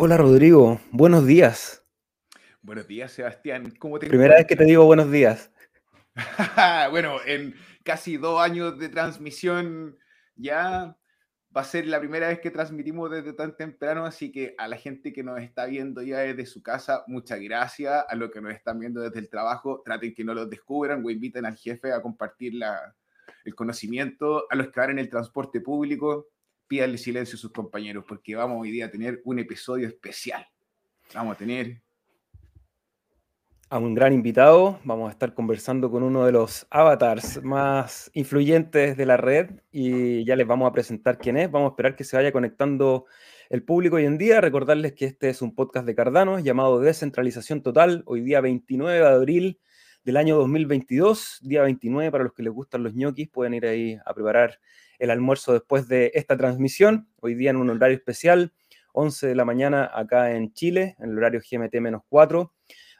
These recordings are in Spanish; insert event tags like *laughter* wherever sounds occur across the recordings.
Hola Rodrigo, buenos días. Buenos días, Sebastián. ¿Cómo te Primera vez que te digo buenos días. *laughs* bueno, en casi dos años de transmisión ya va a ser la primera vez que transmitimos desde tan temprano, así que a la gente que nos está viendo ya desde su casa, muchas gracias. A los que nos están viendo desde el trabajo, traten que no los descubran o inviten al jefe a compartir el conocimiento. A los que van en el transporte público, pídanle silencio a sus compañeros, porque vamos hoy día a tener un episodio especial. Vamos a tener a un gran invitado. Vamos a estar conversando con uno de los avatars más influyentes de la red y ya les vamos a presentar quién es. Vamos a esperar que se vaya conectando el público hoy en día. Recordarles que este es un podcast de Cardano llamado Descentralización Total. Hoy día 29 de abril del año 2022, día 29 para los que les gustan los ñoquis, pueden ir ahí a preparar el almuerzo después de esta transmisión. Hoy día en un horario especial, 11 de la mañana acá en Chile, en el horario GMT-4.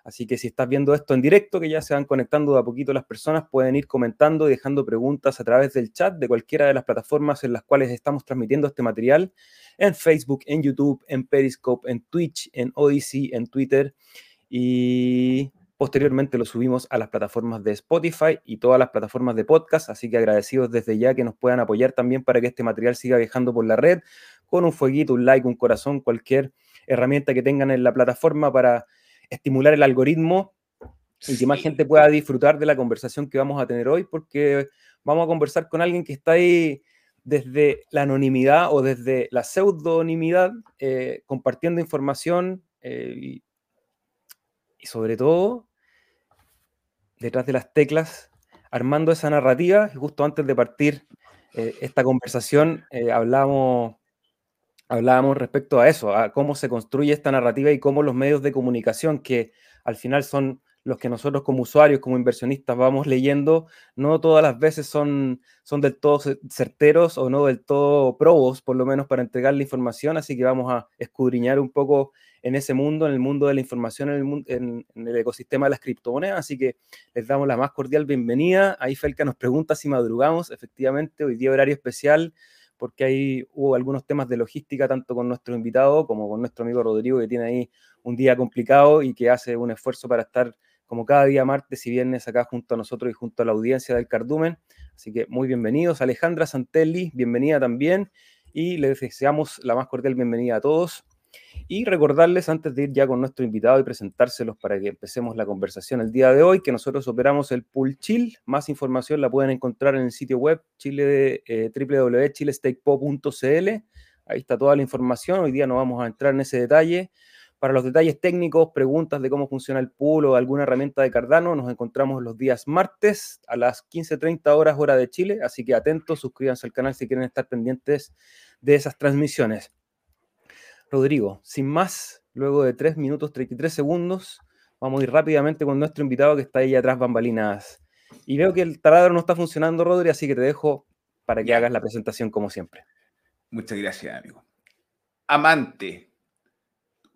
Así que si estás viendo esto en directo, que ya se van conectando de a poquito las personas, pueden ir comentando y dejando preguntas a través del chat de cualquiera de las plataformas en las cuales estamos transmitiendo este material, en Facebook, en YouTube, en Periscope, en Twitch, en Odyssey, en Twitter. Y Posteriormente lo subimos a las plataformas de Spotify y todas las plataformas de podcast, así que agradecidos desde ya que nos puedan apoyar también para que este material siga viajando por la red, con un fueguito, un like, un corazón, cualquier herramienta que tengan en la plataforma para estimular el algoritmo y que más gente pueda disfrutar de la conversación que vamos a tener hoy, porque vamos a conversar con alguien que está ahí desde la anonimidad o desde la pseudonimidad, eh, compartiendo información eh, y, y sobre todo detrás de las teclas, armando esa narrativa. Y justo antes de partir eh, esta conversación, eh, hablábamos, hablábamos respecto a eso, a cómo se construye esta narrativa y cómo los medios de comunicación, que al final son los que nosotros como usuarios, como inversionistas vamos leyendo, no todas las veces son, son del todo certeros o no del todo probos, por lo menos para entregar la información, así que vamos a escudriñar un poco en ese mundo, en el mundo de la información, en el, en, el ecosistema de las criptomonedas. Así que les damos la más cordial bienvenida. Ahí Felca nos pregunta si madrugamos. Efectivamente, hoy día horario especial porque ahí hubo algunos temas de logística, tanto con nuestro invitado como con nuestro amigo Rodrigo, que tiene ahí un día complicado y que hace un esfuerzo para estar como cada día martes y viernes acá junto a nosotros y junto a la audiencia del Cardumen. Así que muy bienvenidos. Alejandra Santelli, bienvenida también. Y les deseamos la más cordial bienvenida a todos. Y recordarles antes de ir ya con nuestro invitado y presentárselos para que empecemos la conversación el día de hoy, que nosotros operamos el Pool Chill. Más información la pueden encontrar en el sitio web chile, eh, www.chilestakepo.cl. Ahí está toda la información. Hoy día no vamos a entrar en ese detalle. Para los detalles técnicos, preguntas de cómo funciona el pool o alguna herramienta de Cardano, nos encontramos los días martes a las 15.30 horas hora de Chile, así que atentos, suscríbanse al canal si quieren estar pendientes de esas transmisiones. Rodrigo, sin más, luego de 3 minutos 33 segundos, vamos a ir rápidamente con nuestro invitado que está ahí atrás bambalinas. Y veo que el taladro no está funcionando, Rodri, así que te dejo para que hagas la presentación como siempre. Muchas gracias, amigo. Amante,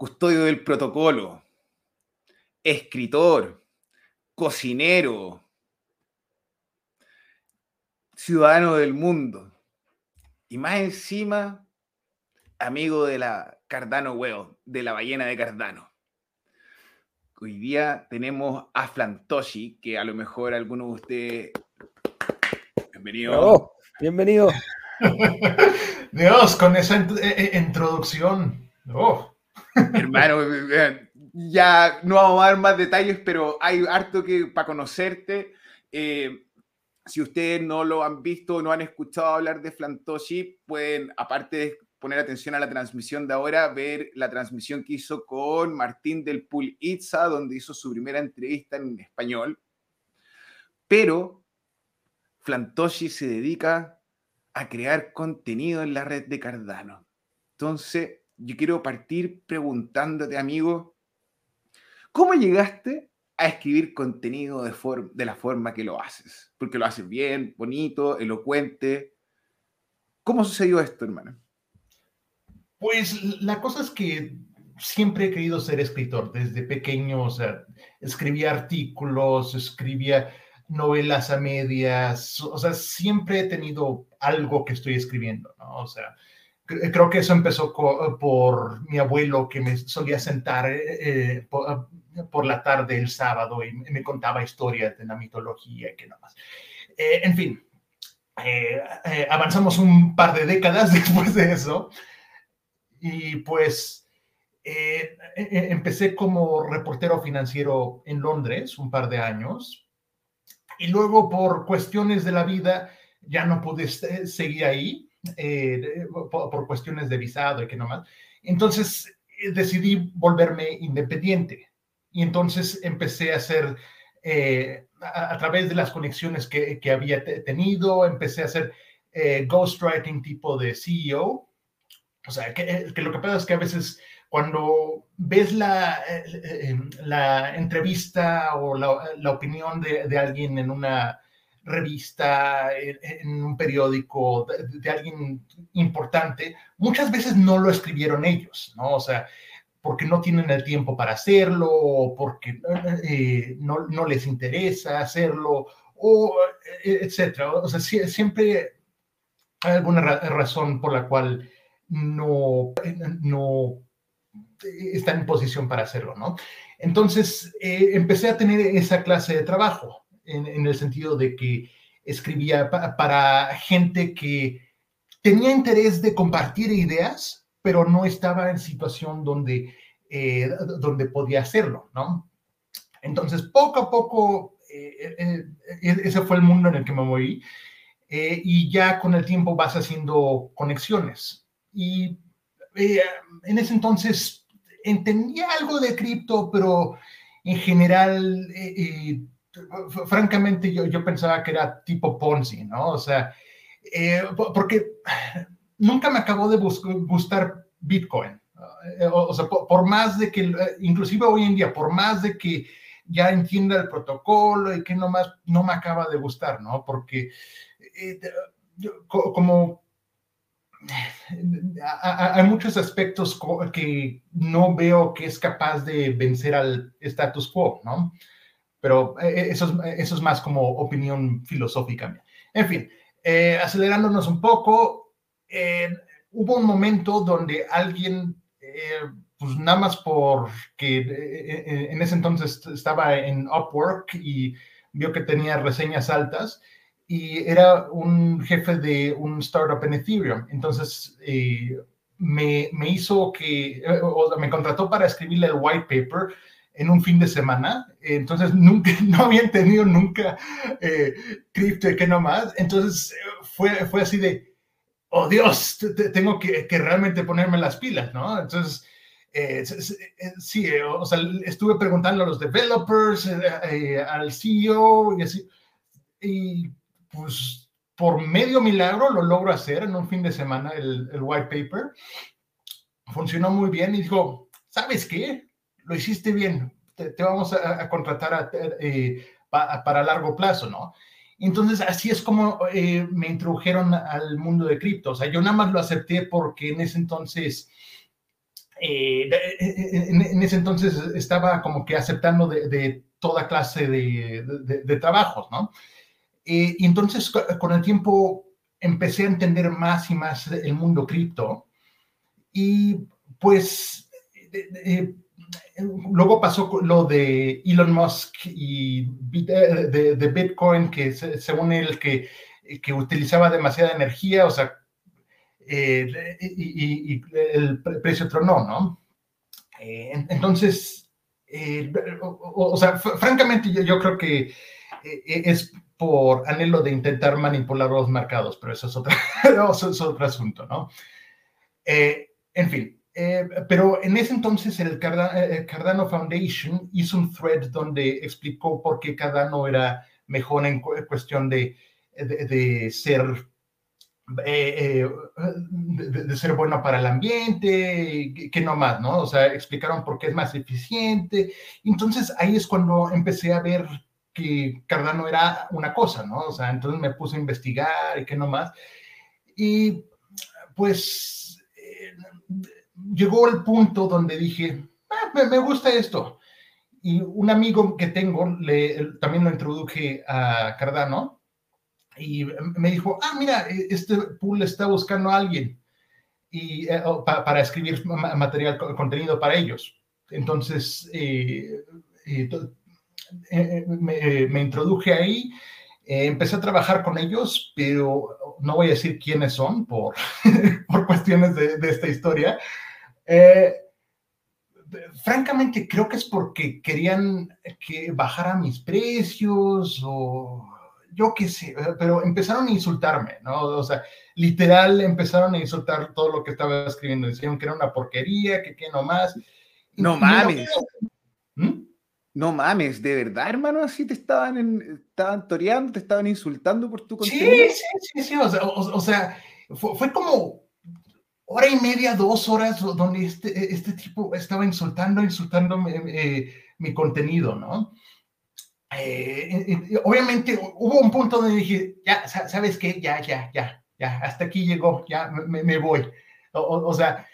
custodio del protocolo, escritor, cocinero, ciudadano del mundo. Y más encima, amigo de la Cardano Huevo, de la ballena de Cardano. Hoy día tenemos a Flantoshi, que a lo mejor alguno de ustedes. Bienvenido. bienvenido. *laughs* Dios, con esa eh, eh, introducción. Oh. Hermano, ya no vamos a dar más detalles, pero hay harto que para conocerte. Eh, si ustedes no lo han visto, no han escuchado hablar de Flantoshi, pueden, aparte de poner atención a la transmisión de ahora, ver la transmisión que hizo con Martín del Pool Itza, donde hizo su primera entrevista en español. Pero Flantoshi se dedica a crear contenido en la red de Cardano. Entonces, yo quiero partir preguntándote, amigo, ¿cómo llegaste a escribir contenido de, de la forma que lo haces? Porque lo haces bien, bonito, elocuente. ¿Cómo sucedió esto, hermano? Pues la cosa es que siempre he querido ser escritor desde pequeño, o sea, escribía artículos, escribía novelas a medias, o sea, siempre he tenido algo que estoy escribiendo, ¿no? O sea, creo que eso empezó por mi abuelo que me solía sentar eh, por, la tarde el sábado y me contaba historias de la mitología y que nada más. en fin, avanzamos un par de décadas *laughs* después de eso y pues empecé como reportero financiero en Londres un par de años y luego por cuestiones de la vida ya no pude seguir ahí eh, por, cuestiones de visado y que no más. Entonces eh, decidí volverme independiente y entonces empecé a hacer, eh, a, través de las conexiones que, que había tenido, empecé a hacer ghostwriting tipo de CEO. O sea, que, que, lo que pasa es que a veces cuando ves la, la entrevista o la, la opinión de, de alguien en una revista, en, un periódico de, alguien importante, muchas veces no lo escribieron ellos, ¿no? O sea, porque no tienen el tiempo para hacerlo, o porque eh, no, no, les interesa hacerlo, o eh, etcétera. O sea, siempre hay alguna razón por la cual no, no están en posición para hacerlo, ¿no? Entonces, eh, empecé a tener esa clase de trabajo en, el sentido de que escribía para gente que tenía interés de compartir ideas, pero no estaba en situación donde, eh, donde podía hacerlo, ¿no? Entonces, poco a poco, eh, eh, ese fue el mundo en el que me moví, y ya con el tiempo vas haciendo conexiones. Y en ese entonces entendía algo de cripto, pero en general francamente yo, yo pensaba que era tipo Ponzi, ¿no? O sea, eh, porque nunca me acabó de gustar Bitcoin. Eh, o, sea, por, más de que, inclusive hoy en día, por más de que ya entienda el protocolo y que no más, no me acaba de gustar, ¿no? Porque eh, como hay muchos aspectos que no veo que es capaz de vencer al status quo, ¿no? Pero eh, eh, eso es, eso es más como opinión filosófica. En fin, eh, acelerándonos un poco, hubo un momento donde alguien, pues nada más porque en ese entonces estaba en Upwork y vio que tenía reseñas altas y era un jefe de un startup en Ethereum. Entonces, me, me, hizo que, o me contrató para escribirle el white paper en un fin de semana. Entonces, nunca, *laughs* no había tenido nunca eh, cripto y que no más. Entonces, fue, fue así de, oh Dios, tengo que, que realmente ponerme las pilas, ¿no? Entonces, eh, eh, sí, o sea, estuve preguntando a los developers, al CEO y así. Y pues por medio milagro lo logro hacer en un fin de semana el, el white paper. Funcionó muy bien y dijo, ¿sabes qué? Lo hiciste bien, te, vamos a, contratar eh, para largo plazo, ¿no? Entonces, así es como eh, me introdujeron al mundo de cripto. O sea, yo nada más lo acepté porque en ese entonces, eh, en, ese entonces estaba como que aceptando de, toda clase de, trabajos, ¿no? y entonces, con el tiempo, empecé a entender más y más el mundo cripto. Y pues, luego pasó lo de Elon Musk y de, Bitcoin, que según él que, que, utilizaba demasiada energía, o sea, eh, y, el precio tronó, ¿no? Eh, entonces, eh, o, sea, francamente yo, creo que es por anhelo de intentar manipular los mercados, pero eso es, otra, *laughs* eso es otro asunto, ¿no? en fin, eh, pero en ese entonces el eh, eh, Cardano Foundation hizo un thread donde explicó por qué Cardano era mejor en cuestión de, de, ser de, ser bueno para el ambiente, que, no más, ¿no? O sea, explicaron por qué es más eficiente. Entonces ahí es cuando empecé a ver que Cardano era una cosa, ¿no? O sea, entonces me puse a investigar y que no más. Y pues llegó el punto donde dije, ah, me, gusta esto. Y un amigo que tengo, le, también lo introduje a Cardano y me dijo, ah, mira, e, este pool está buscando a alguien. y, para escribir material, contenido para ellos. Entonces, me, me, introduje ahí, empecé a trabajar con ellos, pero no voy a decir quiénes son por, *laughs* por cuestiones de, de esta historia. Eh, francamente creo que es porque querían que bajara mis precios o yo qué sé, pero empezaron a insultarme, ¿no? O sea, literal empezaron a insultar todo lo que estaba escribiendo, decían que era una porquería, que qué nomás. No mames. ¿Mm? No mames, de verdad, hermano, así te estaban, estaban toreando, te estaban insultando por tu contenido. Sí, sí, sí, sí, o sea, fue como hora y media, dos horas, donde este, este tipo estaba insultando, insultando eh, mi contenido, ¿no? Eh, obviamente hubo un punto donde dije, ya, ¿sabes qué? Ya, ya, ya, ya, hasta aquí llegó, ya me, voy. O, sea,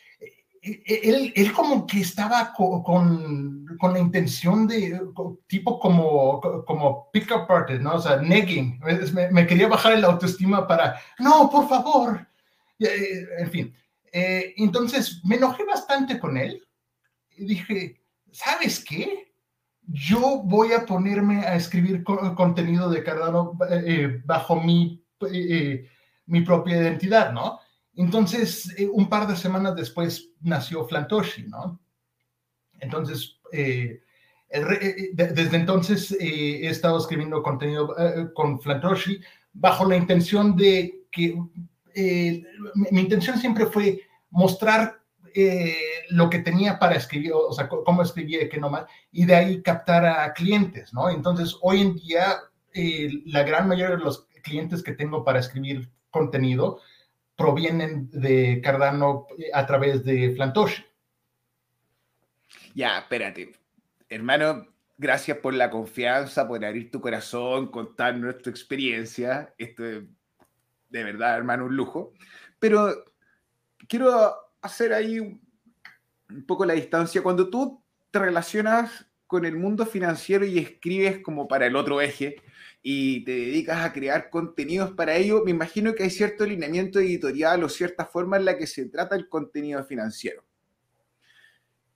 e, e, él, él, como que estaba con, con, la intención de, tipo como, como pick up artist, ¿no? O sea, negging, me, me quería bajar el autoestima para, no, por favor. Eh, en fin, eh, entonces me enojé bastante con él y dije, ¿sabes qué? Yo voy a ponerme a escribir contenido de Cardano eh, eh, bajo mi, mi propia identidad, ¿no? Entonces, un par de semanas después nació Flantoshi, ¿no? Entonces, desde entonces he estado escribiendo contenido con Flantoshi bajo la intención de que mi, intención siempre fue mostrar eh, lo que tenía para escribir, o sea, cómo escribía y qué no más, y de ahí captar a clientes, ¿no? Entonces, hoy en día, eh, la gran mayoría de los clientes que tengo para escribir contenido provienen de Cardano eh, a través de Flantoshi. Ya, espérate. Hermano, gracias por la confianza, por abrir tu corazón, contar nuestra experiencia. Esto es de verdad, hermano, un lujo. Pero quiero hacer ahí un poco la distancia. Cuando tú te relacionas con el mundo financiero y escribes como para el otro eje y te dedicas a crear contenidos para ello, me imagino que hay cierto alineamiento editorial o cierta forma en la que se trata el contenido financiero.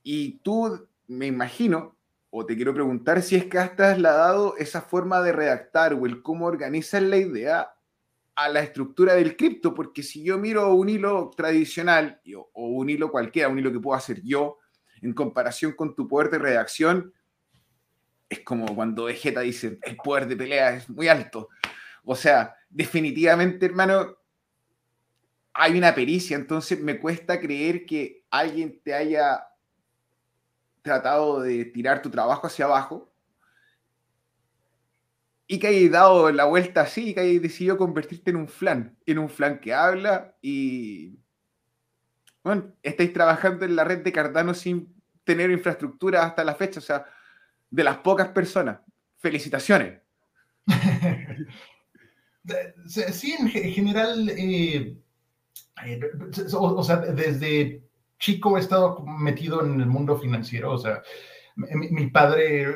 Y tú, me imagino, o te quiero preguntar si es que has trasladado esa forma de redactar o el cómo organizas la idea a la estructura del cripto, porque si yo miro un hilo tradicional o un hilo cualquiera, un hilo que puedo hacer yo, en comparación con tu poder de redacción, es como cuando Vegeta dice, el poder de pelea es muy alto. O sea, definitivamente, hermano, hay una pericia, entonces me cuesta creer que alguien te haya tratado de tirar tu trabajo hacia abajo y que hayas dado la vuelta así que hayas decidido convertirte en un flan, en un flan que habla y bueno, estáis trabajando en la red de Cardano sin tener infraestructura hasta la fecha, o sea, de las pocas personas. Felicitaciones. *laughs* sí, en general, eh, eh, o, sea, desde chico he estado metido en el mundo financiero, o sea, mi padre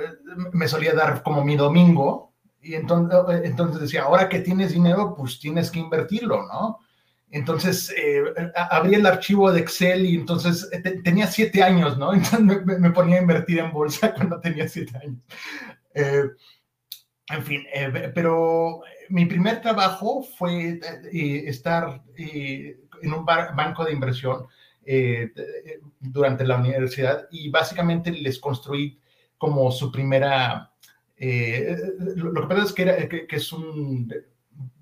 me solía dar como mi domingo y entonces, eh, entonces decía, ahora que tienes dinero, pues tienes que invertirlo, ¿no? Entonces eh, abrí el archivo de Excel y entonces eh, tenía siete años, ¿no? *laughs* Entonces me, ponía a invertir en bolsa *laughs* cuando tenía siete años. en fin, pero mi primer trabajo fue estar en un banco de inversión durante la universidad y básicamente les construí como su primera eh, lo que pasa es que, es un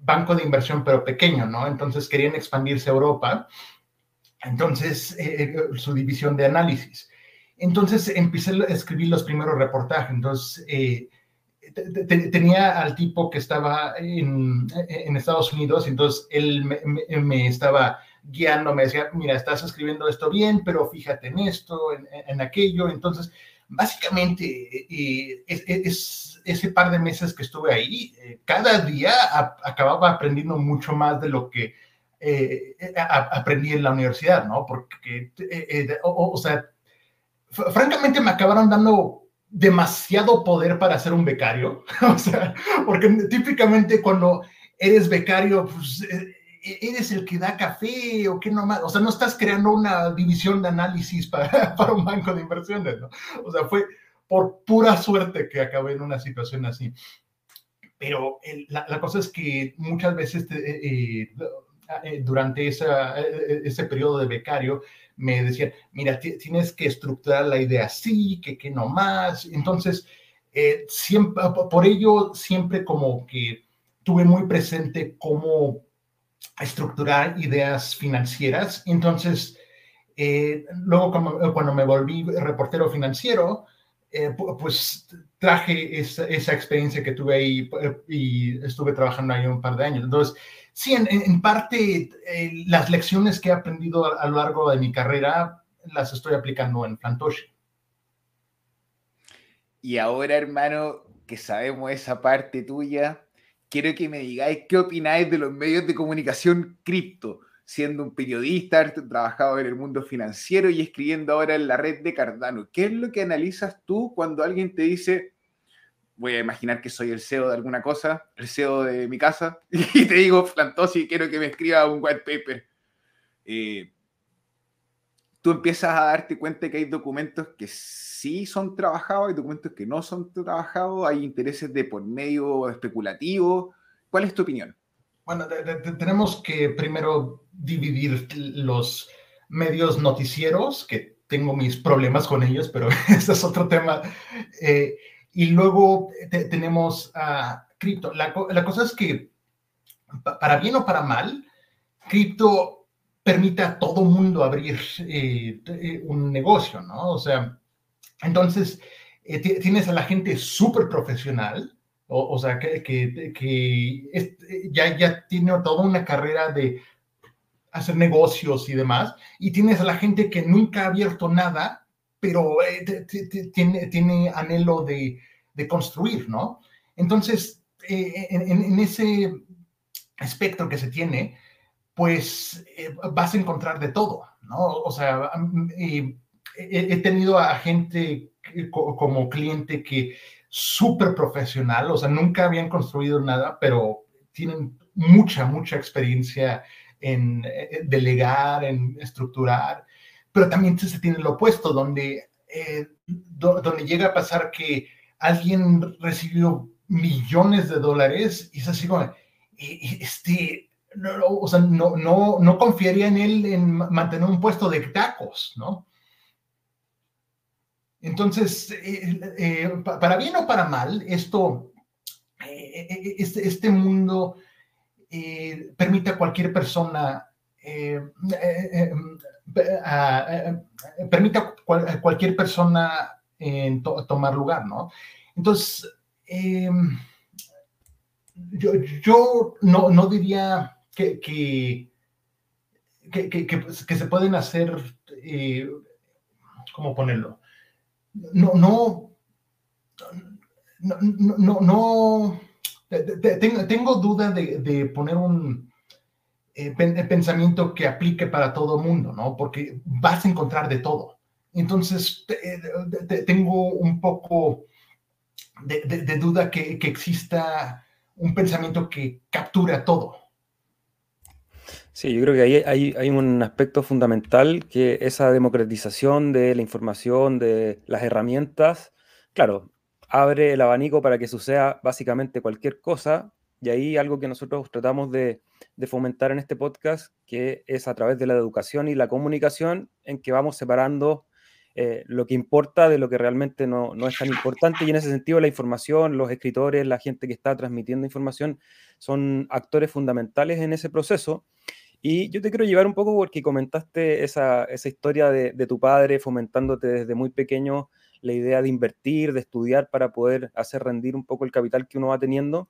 banco de inversión, pero pequeño, ¿no? Entonces querían expandirse a Europa. Entonces, eh, eh, su división de análisis. Entonces empecé a escribir los primeros reportajes. Entonces, tenía al tipo que estaba en, Estados Unidos, entonces él me, estaba guiando, me decía, mira, estás escribiendo esto bien, pero fíjate en esto, en, en aquello. Entonces, básicamente es, ese par de meses que estuve ahí, eh, cada día acababa aprendiendo mucho más de lo que eh, aprendí en la universidad, ¿no? Porque, eh, o, sea, francamente me acabaron dando demasiado poder para ser un becario, *laughs* o sea, porque típicamente cuando eres becario, pues ¿eres el que da café o qué nomás? O sea, no estás creando una división de análisis para, *laughs* para un banco de inversiones, ¿no? O sea, fue por pura suerte que acabé en una situación así. Pero la, la, cosa es que muchas veces eh, eh, durante esa, ese periodo de becario me decían, mira, tienes que estructurar la idea así, que, que no más. Entonces, eh, siempre, por ello, siempre como que tuve muy presente cómo estructurar ideas financieras. Entonces, eh, luego cuando, me volví reportero financiero, eh, pues traje esa, experiencia que tuve ahí y estuve trabajando ahí un par de años. Entonces, sí, en, parte las lecciones que he aprendido a, a, lo largo de mi carrera las estoy aplicando en Plantoshi. Y ahora, hermano, que sabemos esa parte tuya, quiero que me digáis qué opináis de los medios de comunicación cripto, siendo un periodista, trabajado en el mundo financiero y escribiendo ahora en la red de Cardano. ¿Qué es lo que analizas tú cuando alguien te dice, voy a imaginar que soy el CEO de alguna cosa, el CEO de mi casa, *laughs* y te digo, Plantosi, quiero que me escriba un white paper? Eh, tú empiezas a darte cuenta que hay documentos que sí son trabajados, hay documentos que no son trabajados, hay intereses de por medio especulativo. ¿Cuál es tu opinión? Bueno, tenemos que primero dividir los medios noticieros, que tengo mis problemas con ellos, pero *laughs* ese es otro tema. Eh, y luego tenemos a cripto. La, la cosa es que, para bien o para mal, cripto permite a todo mundo abrir eh, un negocio, ¿no? O sea, entonces eh, tienes a la gente súper profesional, o, sea, que, ya, ya tiene toda una carrera de hacer negocios y demás, y tienes a la gente que nunca ha abierto nada, pero tiene, tiene anhelo de, construir, ¿no? Entonces, en, en, ese espectro que se tiene, pues eh, vas a encontrar de todo, ¿no? O sea, he, tenido a gente como cliente que súper profesional, o sea, nunca habían construido nada, pero tienen mucha, mucha experiencia en eh, delegar, en estructurar, pero también se tiene lo opuesto, donde, eh, donde llega a pasar que alguien recibió millones de dólares y es así como, este, no, o sea, no, no, no confiaría en él en mantener un puesto de tacos, ¿no? Entonces, eh, eh, para bien o para mal, esto, eh, este, este, mundo permite a cualquier persona, permite a, cualquier persona tomar lugar, ¿no? Entonces, yo, yo no, diría que, que, se pueden hacer, ¿cómo ponerlo? No, no, no, no, no tengo, duda de, poner un eh, pensamiento que aplique para todo mundo, ¿no? Porque vas a encontrar de todo. Entonces, tengo un poco de, duda que, que, exista un pensamiento que capture todo. Sí, yo creo que ahí hay, hay, un aspecto fundamental que esa democratización de la información, de las herramientas, claro, abre el abanico para que suceda básicamente cualquier cosa. Y ahí algo que nosotros tratamos de, de, fomentar en este podcast, que es a través de la educación y la comunicación, en que vamos separando eh, lo que importa de lo que realmente no, no, es tan importante. Y en ese sentido la información, los escritores, la gente que está transmitiendo información son actores fundamentales en ese proceso y yo te quiero llevar un poco porque comentaste esa, esa historia de, de, tu padre fomentándote desde muy pequeño la idea de invertir, de estudiar para poder hacer rendir un poco el capital que uno va teniendo.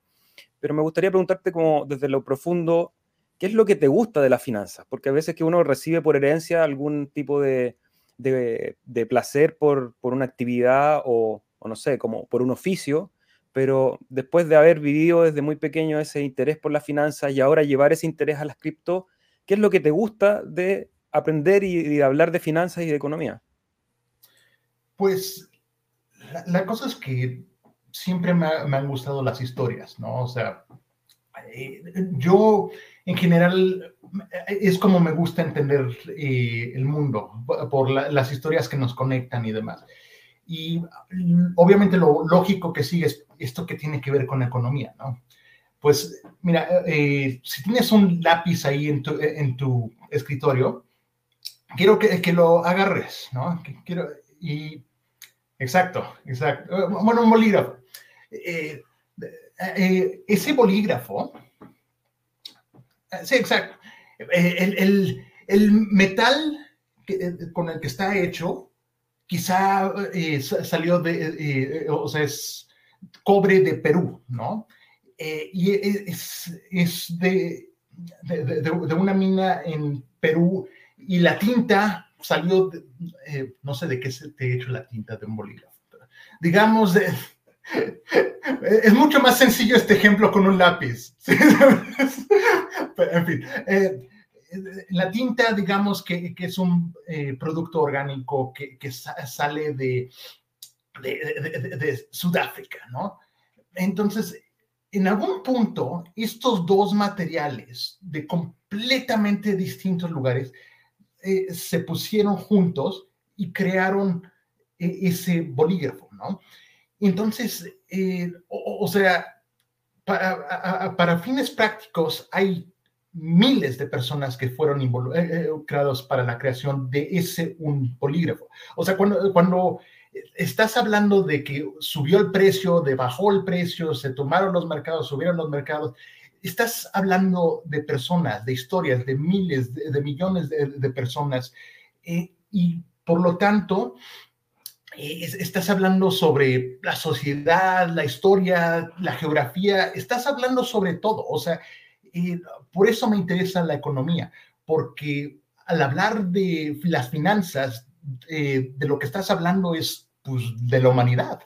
Pero me gustaría preguntarte como desde lo profundo, ¿qué es lo que te gusta de las finanzas? Porque a veces que uno recibe por herencia algún tipo de, de, de placer por, por, una actividad o, no sé, como por un oficio, pero después de haber vivido desde muy pequeño ese interés por las finanzas y ahora llevar ese interés a las cripto, ¿Qué es lo que te gusta de aprender y, de hablar de finanzas y de economía? Pues la, cosa es que siempre me, han gustado las historias, ¿no? O sea, yo en general es como me gusta entender el mundo, por las historias que nos conectan y demás. Y obviamente lo lógico que sigue es esto que tiene que ver con economía, ¿no? Pues mira, eh, si tienes un lápiz ahí en tu, escritorio, quiero que, lo agarres, ¿no? Quiero, y, exacto, exacto. Eh, bueno, un bolígrafo. Eh, ese bolígrafo, sí, exacto. El, metal con el que está hecho quizá salió de, o sea, es cobre de Perú, ¿no? Y es, es de, de, de, una mina en Perú y la tinta salió, no sé de qué se te hecho la tinta de un bolígrafo. Digamos, *laughs* es mucho más sencillo este ejemplo con un lápiz. *laughs* en fin, la tinta, digamos que, es un eh, producto orgánico que, sale de, de, Sudáfrica, ¿no? Entonces, en algún punto, estos dos materiales de completamente distintos lugares eh, se pusieron juntos y crearon eh, ese bolígrafo, ¿no? Entonces, o, sea, para, para fines prácticos hay miles de personas que fueron involucrados eh, eh, para la creación de ese un polígrafo. O sea, cuando, cuando estás hablando de que subió el precio, de bajó el precio, se tomaron los mercados, subieron los mercados, estás hablando de personas, de historias, de miles, de, millones de, personas. Eh, y por lo tanto, estás hablando sobre la sociedad, la historia, la geografía, estás hablando sobre todo. O sea, por eso me interesa la economía, porque al hablar de las finanzas, eh, de lo que estás hablando es pues, de la humanidad.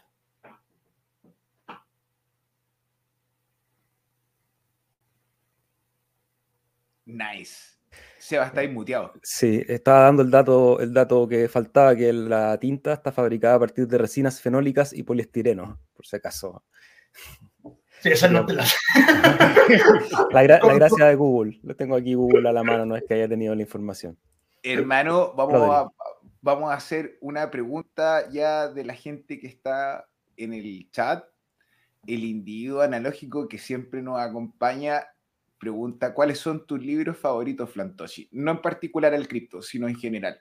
Nice. Seba está inmuteado. Sí, estaba dando el dato, el dato que faltaba, que la tinta está fabricada a partir de resinas fenólicas y poliestireno, por si acaso. Sí, esa no te la... *laughs* la, gracia de Google. Lo tengo aquí Google a la mano, no es que haya tenido la información. Hermano, vamos a, vamos a hacer una pregunta ya de la gente que está en el chat. El individuo analógico que siempre nos acompaña pregunta, ¿cuáles son tus libros favoritos, Flantoshi? No en particular el cripto, sino en general.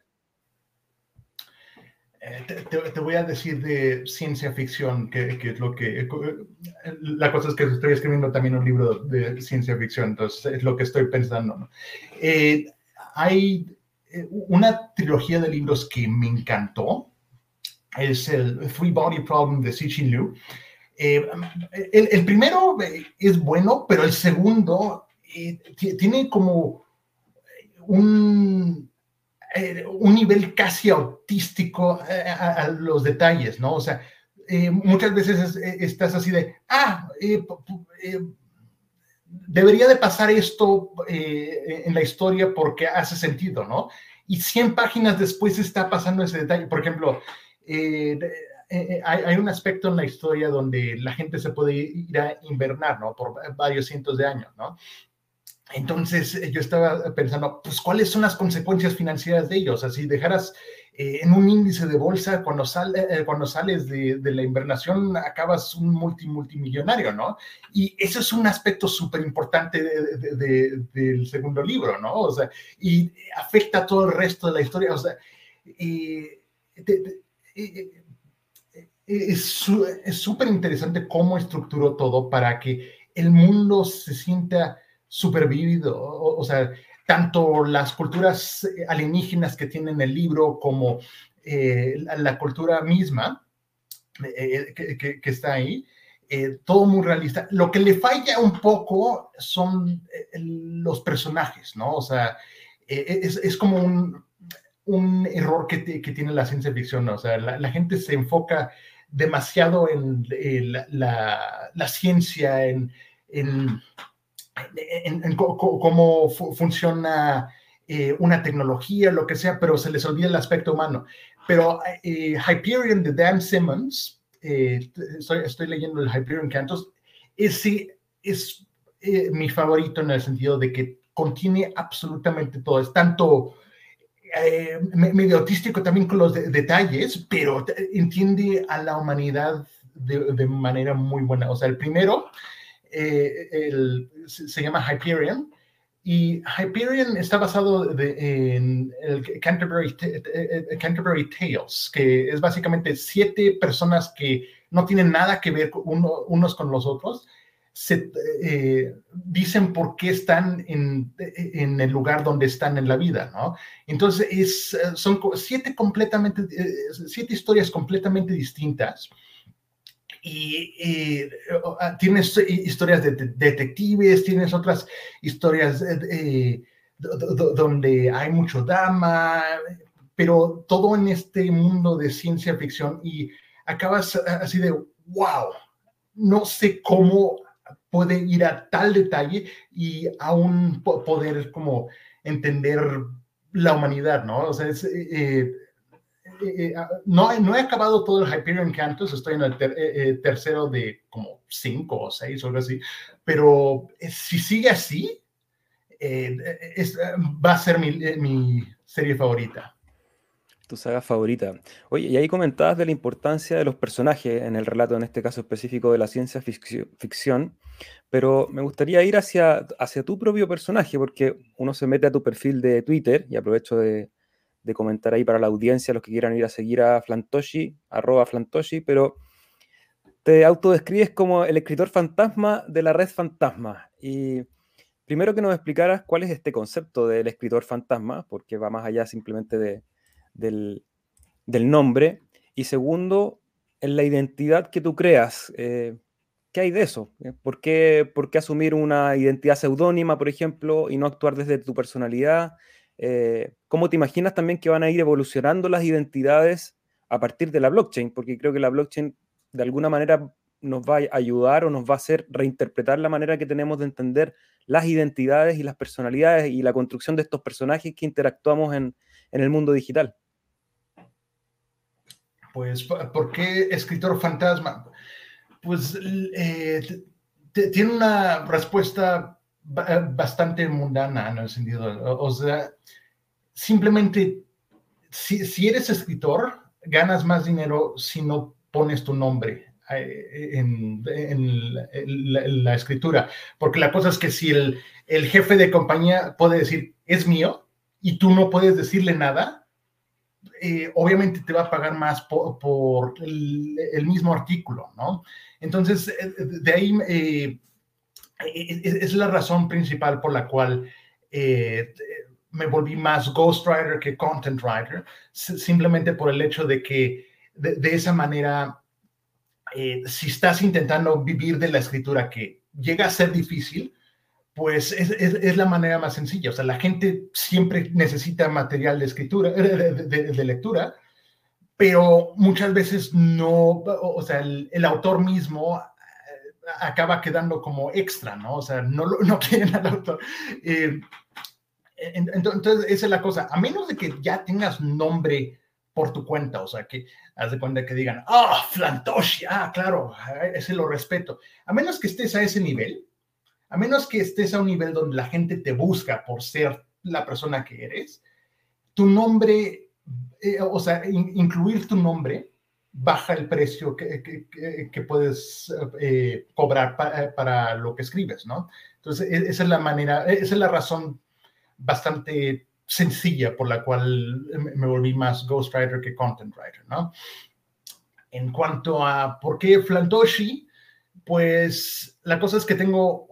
Eh, te, voy a decir de ciencia ficción, que, es lo que... Eh, la cosa es que estoy escribiendo también un libro de ciencia ficción, entonces es lo que estoy pensando. Eh, hay una trilogía de libros que me encantó, es el Three Body Problem de Cixin Liu. el, el, primero es bueno, pero el segundo tiene como un eh, un nivel casi autístico eh, a, los detalles, ¿no? O sea, eh, muchas veces estás así de, ah, debería de pasar esto en la historia porque hace sentido, ¿no? Y 100 páginas después está pasando ese detalle. Por ejemplo, hay, un aspecto en la historia donde la gente se puede ir a invernar, ¿no? Por varios cientos de años, ¿no? Entonces eh, yo estaba pensando, pues, ¿cuáles son las consecuencias financieras de ellos? Así dejaras eh, en un índice de bolsa, cuando, sale, eh, cuando sales de, la invernación, acabas un multi, multimillonario, ¿no? Y eso es un aspecto súper importante del segundo libro, ¿no? O sea, y afecta todo el resto de la historia, o sea, es súper interesante cómo estructuró todo para que el mundo se sienta supervivido, o, sea, tanto las culturas alienígenas que tienen el libro como eh, la, cultura misma eh, que, está ahí, eh, todo muy realista. Lo que le falla un poco son los personajes, ¿no? O sea, es, como un, un error que, tiene la ciencia ficción, ¿no? O sea, la, gente se enfoca demasiado en, la, la, ciencia, en, en en, cómo funciona eh, una tecnología, lo que sea, pero se les olvida el aspecto humano. Pero eh, Hyperion de Dan Simmons, eh, estoy, leyendo el Hyperion Cantos, es, es eh, mi favorito en el sentido de que contiene absolutamente todo. Es tanto eh, medio autístico también con los detalles, pero entiende a la humanidad de, manera muy buena. O sea, el primero eh, se llama Hyperion. Y Hyperion está basado en el Canterbury, Canterbury Tales, que es básicamente siete personas que no tienen nada que ver unos con los otros, se eh, dicen por qué están en, en, el lugar donde están en la vida, ¿no? Entonces, es, eh, son siete, completamente, eh, siete historias completamente distintas. Y, ah, tienes historias de, detectives, tienes otras historias donde hay mucho drama, pero todo en este mundo de ciencia ficción y acabas así de, wow, no sé cómo puede ir a tal detalle y aún poder como entender la humanidad, ¿no? O sea, es, eh, eh, eh, ah, no, no he acabado todo el Hyperion Cantos, estoy en el tercero de como cinco o seis o algo así, pero si sigue así, va a ser mi, mi serie favorita tu saga favorita. Oye, y ahí comentabas de la importancia de los personajes en el relato, en este caso específico de la ciencia ficción, pero me gustaría ir hacia, hacia tu propio personaje, porque uno se mete a tu perfil de Twitter, y aprovecho de, comentar ahí para la audiencia, los que quieran ir a seguir a Flantoshi, arroba Flantoshi, pero te autodescribes como el escritor fantasma de la red fantasma. Y primero que nos explicaras cuál es este concepto del escritor fantasma, porque va más allá simplemente de del, nombre. Y segundo, en la identidad que tú creas. Eh, ¿Qué hay de eso? Eh, ¿Por qué, ¿Por qué, asumir una identidad seudónima, por ejemplo, y no actuar desde tu personalidad? Eh, ¿Cómo te imaginas también que van a ir evolucionando las identidades a partir de la blockchain? Porque creo que la blockchain de alguna manera nos va a ayudar o nos va a hacer reinterpretar la manera que tenemos de entender las identidades y las personalidades y la construcción de estos personajes que interactuamos en el mundo digital. Pues, ¿por qué escritor fantasma? Pues eh, tiene una respuesta bastante mundana en el sentido, o sea, simplemente, si, eres escritor, ganas más dinero si no pones tu nombre eh, en, la, escritura. Porque la cosa es que si el, el, jefe de compañía puede decir, es mío, y tú no puedes decirle nada, eh, obviamente te va a pagar más por, el, mismo artículo, ¿no? Entonces, eh, de ahí eh, es la razón principal por la cual me volví más ghostwriter que content writer, simplemente por el hecho de que de, esa manera, si estás intentando vivir de la escritura que llega a ser difícil, pues es, la manera más sencilla. O sea, la gente siempre necesita material de escritura, de, lectura, pero muchas veces no, o sea, el, autor mismo eh, acaba quedando como extra, ¿no? O sea, no, no *laughs* quieren al autor. Entonces, esa es la cosa. A menos de que ya tengas nombre por tu cuenta, o sea, que haz de cuenta que digan, ah, Flantoshi, ah, claro, ese lo respeto. A menos que estés a ese nivel, a menos que estés a un nivel donde la gente te busca por ser la persona que eres, tu nombre, eh, o sea, incluir tu nombre baja el precio que, que, puedes eh, cobrar eh, para lo que escribes, ¿no? Entonces, e, esa es la manera, esa es la razón bastante sencilla por la cual me volví más ghostwriter que content writer, ¿no? En cuanto a por qué Flantoshi, pues la cosa es que tengo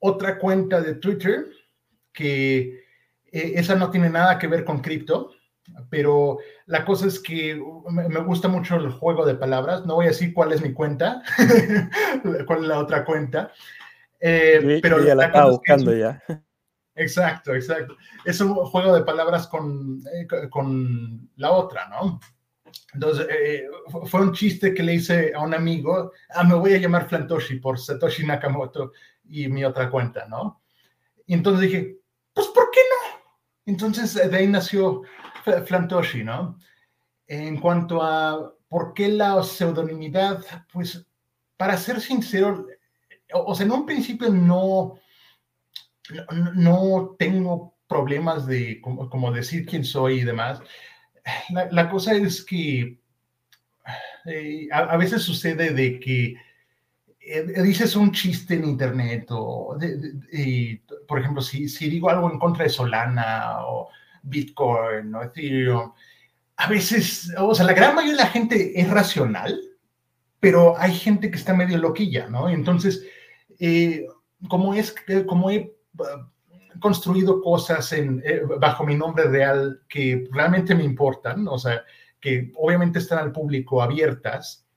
otra cuenta de Twitter que eh, esa no tiene nada que ver con cripto, pero la cosa es que me gusta mucho el juego de palabras. No voy a decir cuál es mi cuenta, *laughs* cuál es la otra cuenta. Eh, pero ya la estaba buscando ya. Exacto, exacto. Es un juego de palabras con, eh, con la otra, ¿no? Entonces, eh, fue un chiste que le hice a un amigo, ah, me voy a llamar Flantoshi por Satoshi Nakamoto y mi otra cuenta, ¿no? Y entonces dije, pues, ¿por qué? Entonces, de ahí nació Flantoshi, ¿no? En cuanto a por qué la pseudonimidad, pues, para ser sincero, o, sea, en un principio no, no, tengo problemas de como, decir quién soy y demás. La, cosa es que eh, a, veces sucede de que eh, dices un chiste en internet o, por ejemplo, si, si, digo algo en contra de Solana o Bitcoin o Ethereum, a veces, o sea, la gran mayoría de la gente es racional, pero hay gente que está medio loquilla, ¿no? Entonces, eh, como, es, como he uh, construido cosas en, eh, bajo mi nombre real que realmente me importan, o sea, que obviamente están al público abiertas,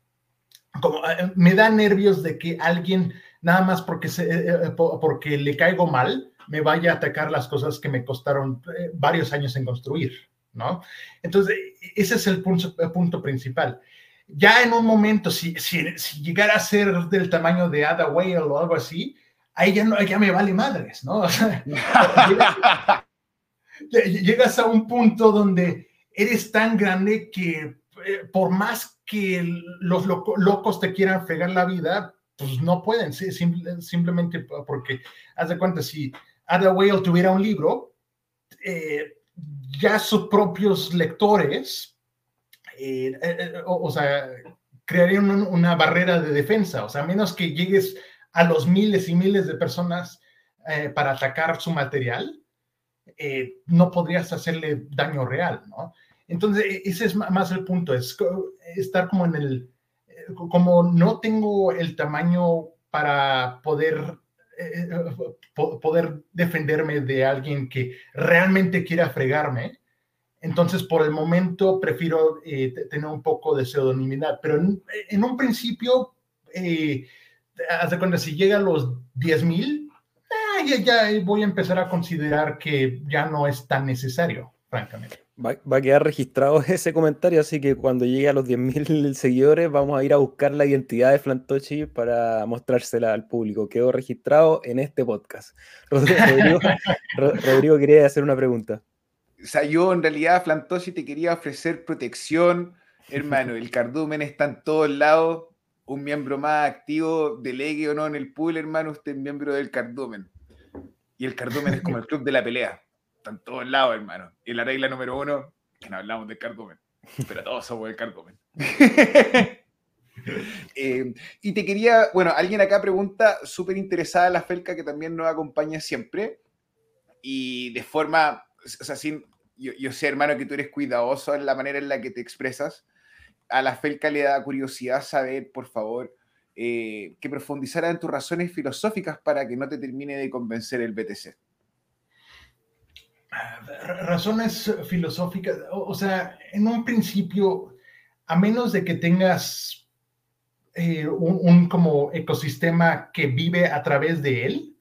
como, eh, me da nervios de que alguien, nada más porque, se, porque le caigo mal, me vaya a atacar las cosas que me costaron varios años en construir, ¿no? Entonces, ese es el punto, el punto principal ya en un momento, si, si, llegara a ser del tamaño de Ada Whale o algo así, ahí ya, no, ya me vale madres, ¿no? *laughs* *laughs* llegas a un punto donde eres tan grande que eh, por más que los locos te quieran fregar la vida, pues no pueden, simplemente porque, haz de cuenta, si Ada Whale tuviera un libro, eh, ya sus propios lectores eh, eh, eh, o, sea, crearían una barrera de defensa, o sea, a menos que llegues a los miles y miles de personas para atacar su material, no podrías hacerle daño real, ¿no? Entonces, e, ese es más el punto, es estar como en el, como no tengo el tamaño para poder poder defenderme de alguien que realmente quiera fregarme, entonces, por el momento, prefiero eh, tener un poco de pseudonimidad, pero en, un principio, eh, hasta cuando si llega a los 10 mil, ah, ya, voy a empezar a considerar que ya no es tan necesario, francamente. Va, a quedar registrado *laughs* ese comentario, así que cuando llegue a los 10.000 *laughs* seguidores vamos a ir a buscar la identidad de Flantochi para mostrársela al público. Quedó registrado en este podcast. *laughs* Rodrigo, Rodrigo quería hacer una pregunta o sea, yo en realidad, Flantosi, te quería ofrecer protección, hermano. El cardumen está en todos lados. Un miembro más activo, delegue o no en el pool, hermano, usted es miembro del cardumen. Y el cardumen es como el club de la pelea. Está en todos lados, hermano. Y la regla número uno, que no hablamos del cardumen. Pero todos somos del cardumen. *laughs* Eh, y te quería, bueno, alguien acá pregunta, súper interesada la Felca, que también nos acompaña siempre, y de forma, o sea, sin, yo, sé, hermano, que tú eres cuidadoso en la manera en la que te expresas. A la Felca le da curiosidad saber, por favor, eh, que profundizara en tus razones filosóficas para que no te termine de convencer el BTC. Razones filosóficas, o, sea, en un principio, a menos de que tengas eh, un, como ecosistema que vive a través de él,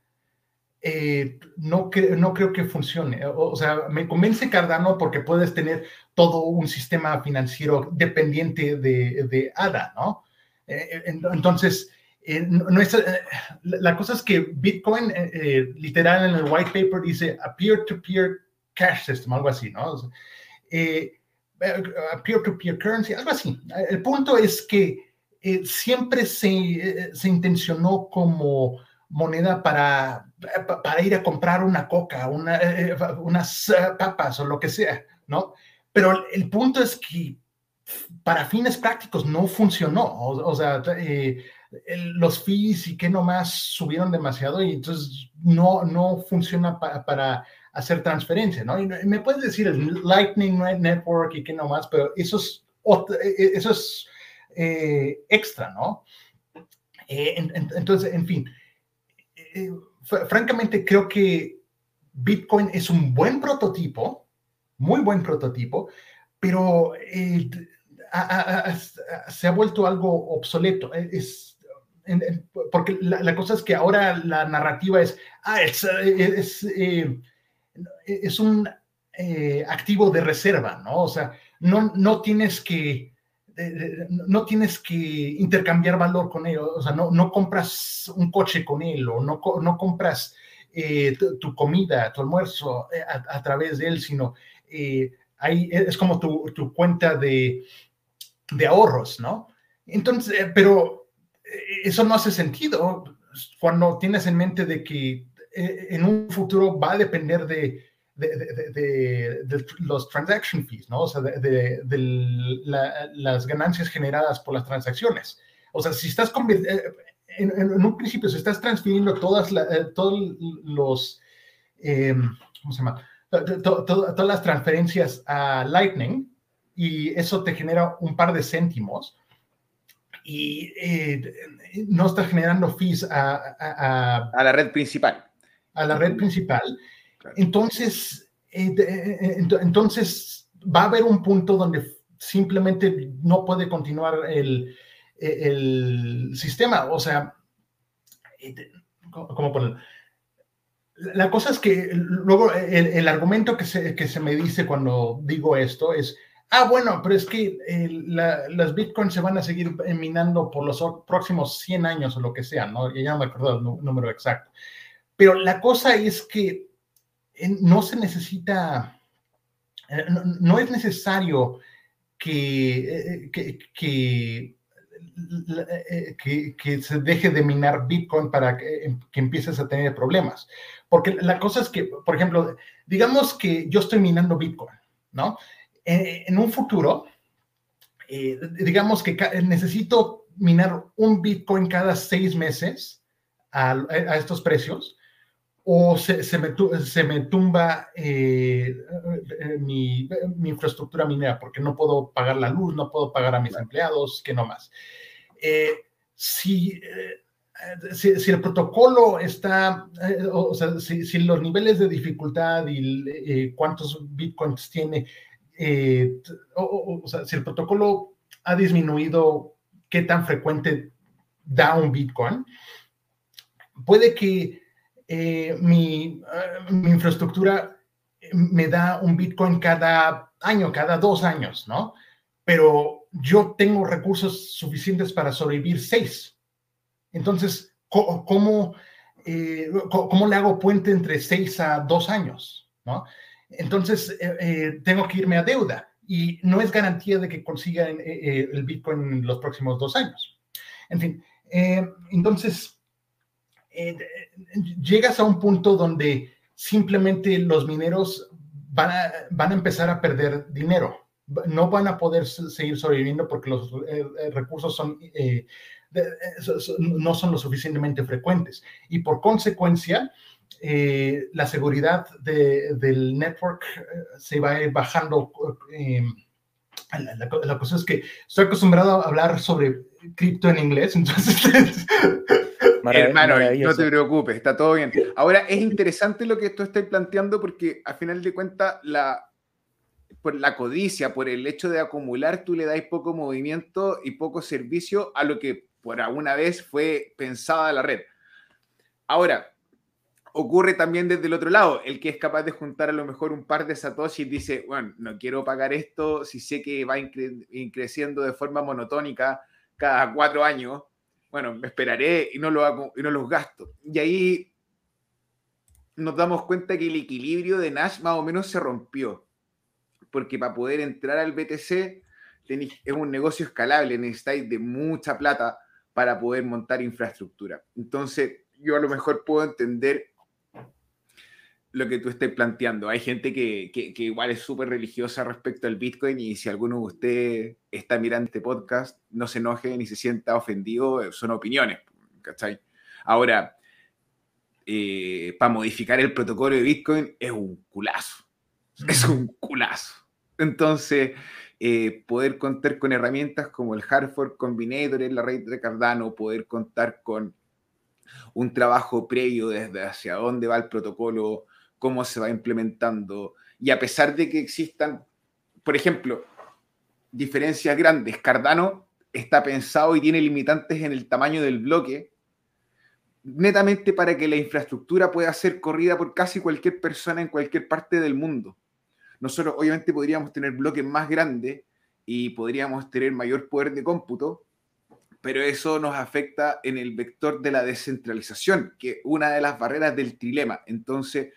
eh, no, no creo que funcione. O, sea, me convence Cardano porque puedes tener todo un sistema financiero dependiente de, ADA, ¿no? Eh, eh, no es, la cosa es que Bitcoin, literal en el white paper, dice a peer-to-peer cash system, algo así, ¿no? peer-to-peer currency, algo así. El punto es que siempre se, se intencionó como moneda para, para ir a comprar una coca, una, eh, eh, unas eh, papas o lo que sea, ¿no? Pero el punto es que para fines prácticos no funcionó. O, sea, los fees y que nomás subieron demasiado y entonces no, no funciona para hacer transferencia, ¿no? Y me puedes decir el Lightning Network y que nomás, pero eso es, eso es extra, ¿no? entonces, en fin, eh, francamente creo que Bitcoin es un buen prototipo, muy buen prototipo, pero eh, se ha vuelto algo obsoleto. Eh, es, porque la, cosa es que ahora la narrativa es, ah, es, es, un activo de reserva, ¿no? O sea, no, no tienes que no tienes que intercambiar valor con él, o sea, no, no compras un coche con él o no, no compras eh, tu, comida, tu almuerzo eh, a, través de él, sino eh, ahí es como tu, tu cuenta de, de, ahorros, ¿no? Entonces, pero eso no hace sentido. cuando tienes en mente de que eh, en un futuro va a depender de, de, los transaction fees, ¿no? O sea, de, las ganancias generadas por las transacciones. O sea, si estás eh, en, en, un principio, si estás transfiriendo todas eh, todos los, ¿cómo se llama? todas las transferencias a Lightning y eso te genera un par de céntimos y no estás generando fees a, a, la red principal a la red principal, entonces, eh, eh, entonces va a haber un punto donde simplemente no puede continuar el, el sistema. O sea, eh, ¿cómo poner? La cosa es que luego el, argumento que se, que se, me dice cuando digo esto es, ah, bueno, pero es que las bitcoins se van a seguir minando por los próximos 100 años o lo que sea, ¿no? Ya no me acuerdo el número exacto. Pero la cosa es que no se necesita, eh, no, es necesario que, eh, que, que, se deje de minar Bitcoin para que, empieces a tener problemas. Porque la cosa es que, por ejemplo, digamos que yo estoy minando Bitcoin, ¿no? Eh, en, un futuro, digamos que necesito minar un Bitcoin cada seis meses a, a estos precios o se, se, me, se me, tumba eh, eh, mi, mi, infraestructura minera porque no puedo pagar la luz, no puedo pagar a mis empleados, que no más. Eh, si, si, el protocolo está, o sea, si, si, los niveles de dificultad y cuántos bitcoins tiene, o, o sea, si el protocolo ha disminuido, qué tan frecuente da un bitcoin, puede que eh, mi, eh, mi, infraestructura me da un Bitcoin cada año, cada dos años, ¿no? Pero yo tengo recursos suficientes para sobrevivir seis. Entonces, ¿cómo, eh, ¿cómo le hago puente entre seis a dos años, ¿no? Entonces, tengo que irme a deuda y no es garantía de que consiga el Bitcoin en los próximos dos años. En fin, entonces, eh, llegas a un punto donde simplemente los mineros van a, empezar a perder dinero. No van a poder seguir sobreviviendo porque los eh, eh, recursos no son lo suficientemente frecuentes. Y por consecuencia, la seguridad del network se va a ir bajando. La, la, cosa es que estoy acostumbrado a hablar sobre cripto en inglés, *laughs* entonces Hermano, no te preocupes, está todo bien. Ahora, es interesante lo que tú estás planteando porque al final de cuentas, la, por la codicia, por el hecho de acumular, tú le das poco movimiento y poco servicio a lo que por alguna vez fue pensada la red. Ahora, ocurre también desde el otro lado, el que es capaz de juntar a lo mejor un par de satoshi y dice, bueno, no quiero pagar esto si sé que va creciendo de forma monotónica cada cuatro años, bueno, me esperaré y no, lo hago, y no los gasto. Y ahí nos damos cuenta que el equilibrio de Nash más o menos se rompió. Porque para poder entrar al BTC es un negocio escalable, necesitáis de mucha plata para poder montar infraestructura. Entonces, yo a lo mejor puedo entender lo que tú estás planteando. Hay gente que, que, igual es súper religiosa respecto al Bitcoin y si alguno de ustedes está mirando este podcast, no se enoje ni se sienta ofendido, eh, son opiniones, ¿cachai? Ahora, eh, para modificar el protocolo de Bitcoin es un culazo, es un culazo. Entonces, eh, poder contar con herramientas como el Hartford Combinator en la red de Cardano, poder contar con un trabajo previo desde hacia dónde va el protocolo, cómo se va implementando. Y a pesar de que existan, por ejemplo, diferencias grandes, Cardano está pensado y tiene limitantes en el tamaño del bloque, netamente para que la infraestructura pueda ser corrida por casi cualquier persona en cualquier parte del mundo. Nosotros obviamente podríamos tener bloques más grandes y podríamos tener mayor poder de cómputo, pero eso nos afecta en el vector de la descentralización, que es una de las barreras del trilema. Entonces,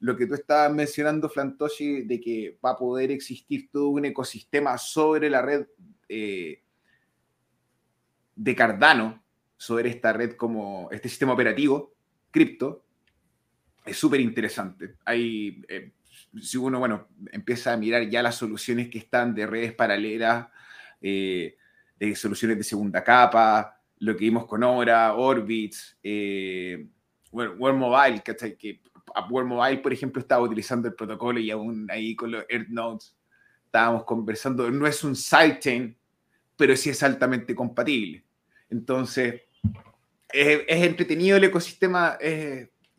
lo que tú estabas mencionando, Flantoshi, de que va a poder existir todo un ecosistema sobre la red eh, de Cardano, sobre esta red como este sistema operativo, cripto, es súper interesante. Hay, eh, si uno, bueno, empieza a mirar ya las soluciones que están de redes paralelas, eh, de soluciones de segunda capa, lo que vimos con Ora, Orbits, eh, World Mobile, que World Mobile, por ejemplo, estaba utilizando el protocolo y aún ahí con los Earth Nodes estábamos conversando, no es un sidechain, pero sí es altamente compatible. Entonces, es, entretenido el ecosistema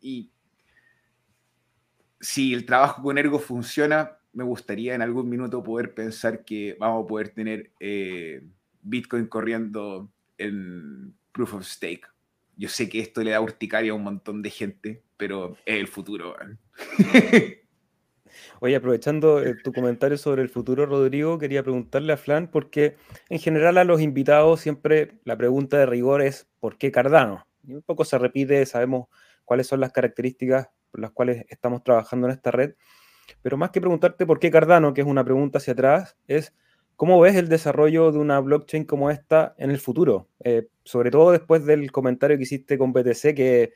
y si el trabajo con Ergo funciona, me gustaría en algún minuto poder pensar que vamos a poder tener eh, Bitcoin corriendo en Proof of Stake. Yo sé que esto le da urticaria a un montón de gente, pero es el futuro. Oye, aprovechando eh, tu comentario sobre el futuro, Rodrigo, quería preguntarle a Flan, porque en general a los invitados siempre la pregunta de rigor es ¿por qué Cardano? Y un poco se repite, sabemos cuáles son las características por las cuales estamos trabajando en esta red. Pero más que preguntarte por qué Cardano, que es una pregunta hacia atrás, es cómo ves el desarrollo de una blockchain como esta en el futuro. Eh, sobre todo después del comentario que hiciste con BTC, que,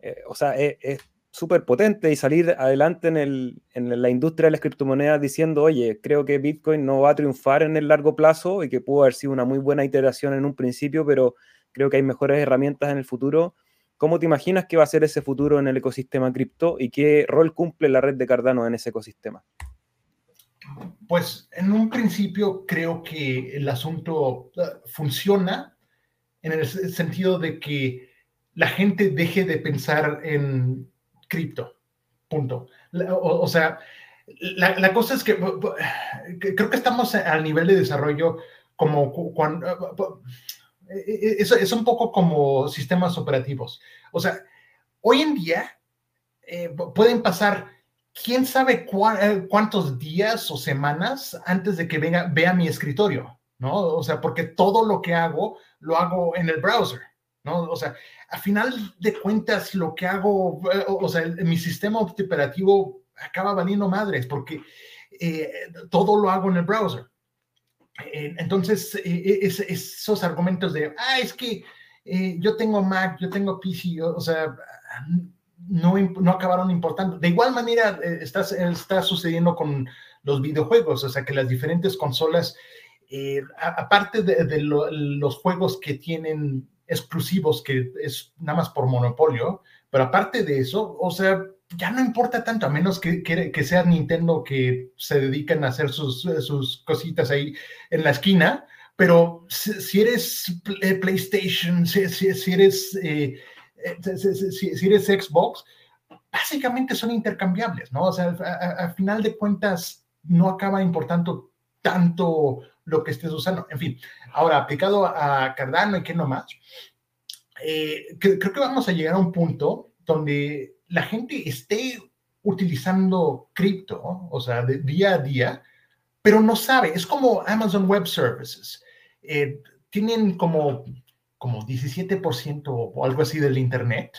eh, o sea, es súper potente y salir adelante en, en, la industria de las criptomonedas diciendo, oye, creo que Bitcoin no va a triunfar en el largo plazo y que pudo haber sido una muy buena iteración en un principio, pero creo que hay mejores herramientas en el futuro. ¿Cómo te imaginas que va a ser ese futuro en el ecosistema cripto y qué rol cumple la red de Cardano en ese ecosistema? Pues en un principio creo que el asunto eh, funciona en el sentido de que la gente deje de pensar en cripto. Punto. O, sea, la, cosa es que creo que estamos al nivel de desarrollo como cuando es, es, un poco como sistemas operativos. O sea, hoy en día eh, pueden pasar quién sabe eh, cuántos días o semanas antes de que venga, vea mi escritorio, ¿no? O sea, porque todo lo que hago lo hago en el browser, ¿no? O sea, a final de cuentas, lo que hago, eh, o sea, mi sistema operativo acaba valiendo madres porque todo lo hago en el browser. Eh, entonces, eh, eh, esos argumentos de, ah, es que yo tengo Mac, yo tengo PC, o, sea, no, no, acabaron importando. De igual manera, está, está sucediendo con los videojuegos, o sea, que las diferentes consolas, aparte de, los juegos que tienen exclusivos, que es nada más por monopolio, pero aparte de eso, o sea, ya no importa tanto, a menos que, que, sea Nintendo que se dediquen a hacer sus, sus cositas ahí en la esquina, pero si, eres eh, PlayStation, si, si, eres, eh, eh, si, eres Xbox, básicamente son intercambiables, ¿no? O sea, al final de cuentas no acaba importando tanto lo que estés usando. En fin, ahora aplicado a Cardano y qué nomás, creo que vamos a llegar a un punto donde la gente esté utilizando cripto, o sea, de día a día, pero no sabe. Es como Amazon Web Services. Eh, tienen como, como 17% o algo así del Internet.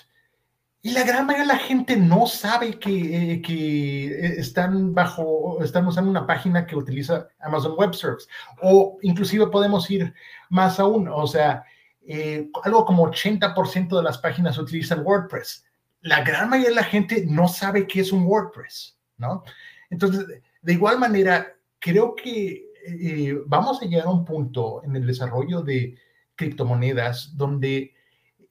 Y la gran mayoría de la gente no sabe que, eh, que están bajo, están usando una página que utiliza Amazon Web Services. O inclusive podemos ir más aún, o sea, eh, algo como 80% de las páginas utilizan WordPress la gran mayoría de la gente no sabe qué es un WordPress, ¿no? Entonces, de igual manera, creo que eh, vamos a llegar a un punto en el desarrollo de criptomonedas donde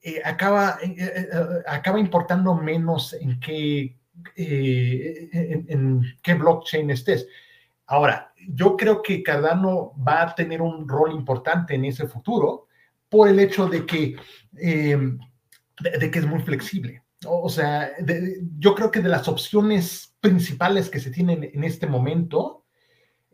eh, acaba, eh, acaba importando menos en qué, en, qué blockchain estés. Ahora, yo creo que Cardano va a tener un rol importante en ese futuro por el hecho de que, de que es muy flexible. O sea, yo creo que de las opciones principales que se tienen en este momento,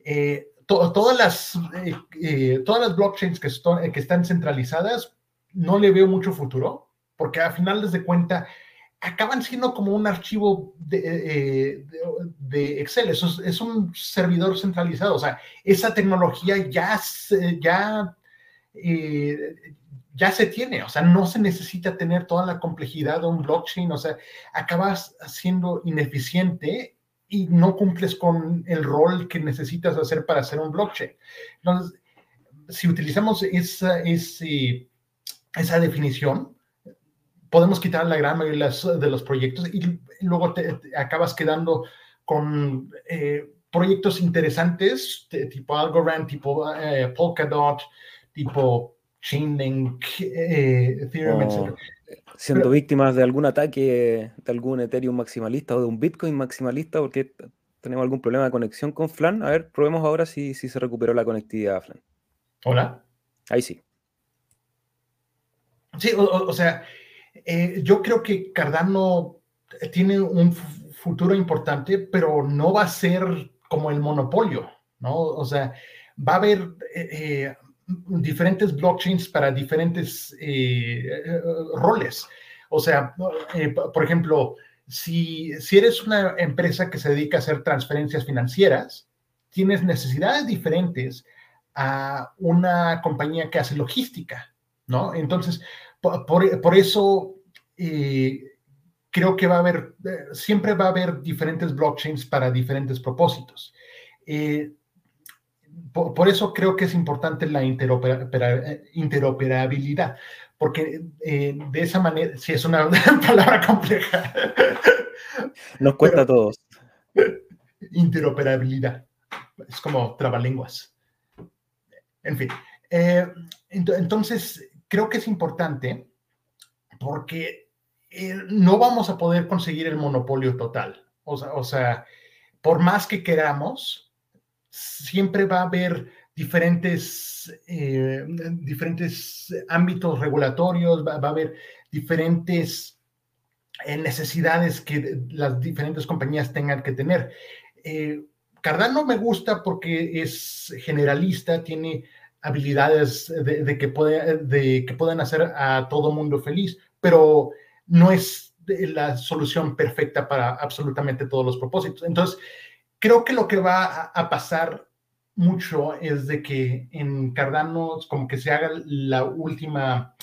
eh, todas, las, eh, eh, todas las blockchains que, que están centralizadas, no le veo mucho futuro, porque a finales de cuenta acaban siendo como un archivo de, de, Excel, Eso es, un servidor centralizado, o sea, esa tecnología ya, ya ya se tiene, o sea, no se necesita tener toda la complejidad de un blockchain, o sea, acabas siendo ineficiente y no cumples con el rol que necesitas hacer para hacer un blockchain. Entonces, si utilizamos esa, ese, esa definición, podemos quitar la gran mayoría de los proyectos y luego te, acabas quedando con eh, proyectos interesantes tipo Algorand, tipo eh, Polkadot, tipo Chainlink, eh, Ethereum, etc. Siendo víctimas de algún ataque de algún Ethereum maximalista o de un Bitcoin maximalista porque tenemos algún problema de conexión con Flan. A ver, probemos ahora si, si se recuperó la conectividad, Flan. Hola. Ahí sí. Sí, o, sea, eh, yo creo que Cardano tiene un futuro importante, pero no va a ser como el monopolio, ¿no? O sea, va a haber eh, eh, diferentes blockchains para diferentes roles. O sea, por ejemplo, si, si eres una empresa que se dedica a hacer transferencias financieras, tienes necesidades diferentes a una compañía que hace logística, ¿no? Entonces, por, eso eh, creo que va a haber, eh, siempre va a haber diferentes blockchains para diferentes propósitos. Eh, por, eso creo que es importante la interoperabilidad, porque de esa manera, si es una *laughs* palabra compleja. Nos cuesta a todos. Interoperabilidad. Es como trabalenguas. En fin. entonces, creo que es importante porque eh, no vamos a poder conseguir el monopolio total. O sea, por más que queramos, siempre va a haber diferentes, eh, diferentes ámbitos regulatorios, va, a haber diferentes eh, necesidades que las diferentes compañías tengan que tener. Cardano me gusta porque es generalista, tiene habilidades de, que puede, de que pueden hacer a todo mundo feliz, pero no es la solución perfecta para absolutamente todos los propósitos. Entonces, creo que lo que va a, pasar mucho es de que en Cardano como que se haga la última,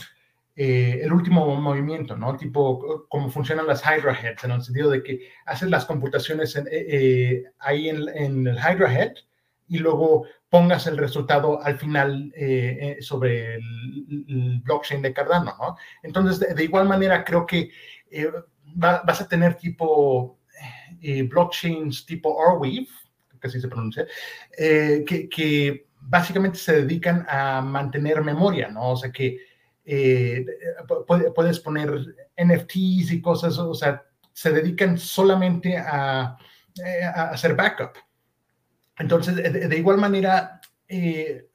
eh, el último movimiento, ¿no? Tipo, como funcionan las Hydra Heads, en el sentido de que haces las computaciones eh, eh, ahí en, en, el Hydra Head y luego pongas el resultado al final eh, eh, sobre el, blockchain de Cardano, ¿no? Entonces, de, igual manera, creo que eh, vas a tener tipo blockchains tipo Arweave, que así se pronuncia, que, que, básicamente se dedican a mantener memoria, ¿no? O sea, que puedes poner NFTs y cosas, o sea, se dedican solamente a, a hacer backup. Entonces, de, igual manera, eh,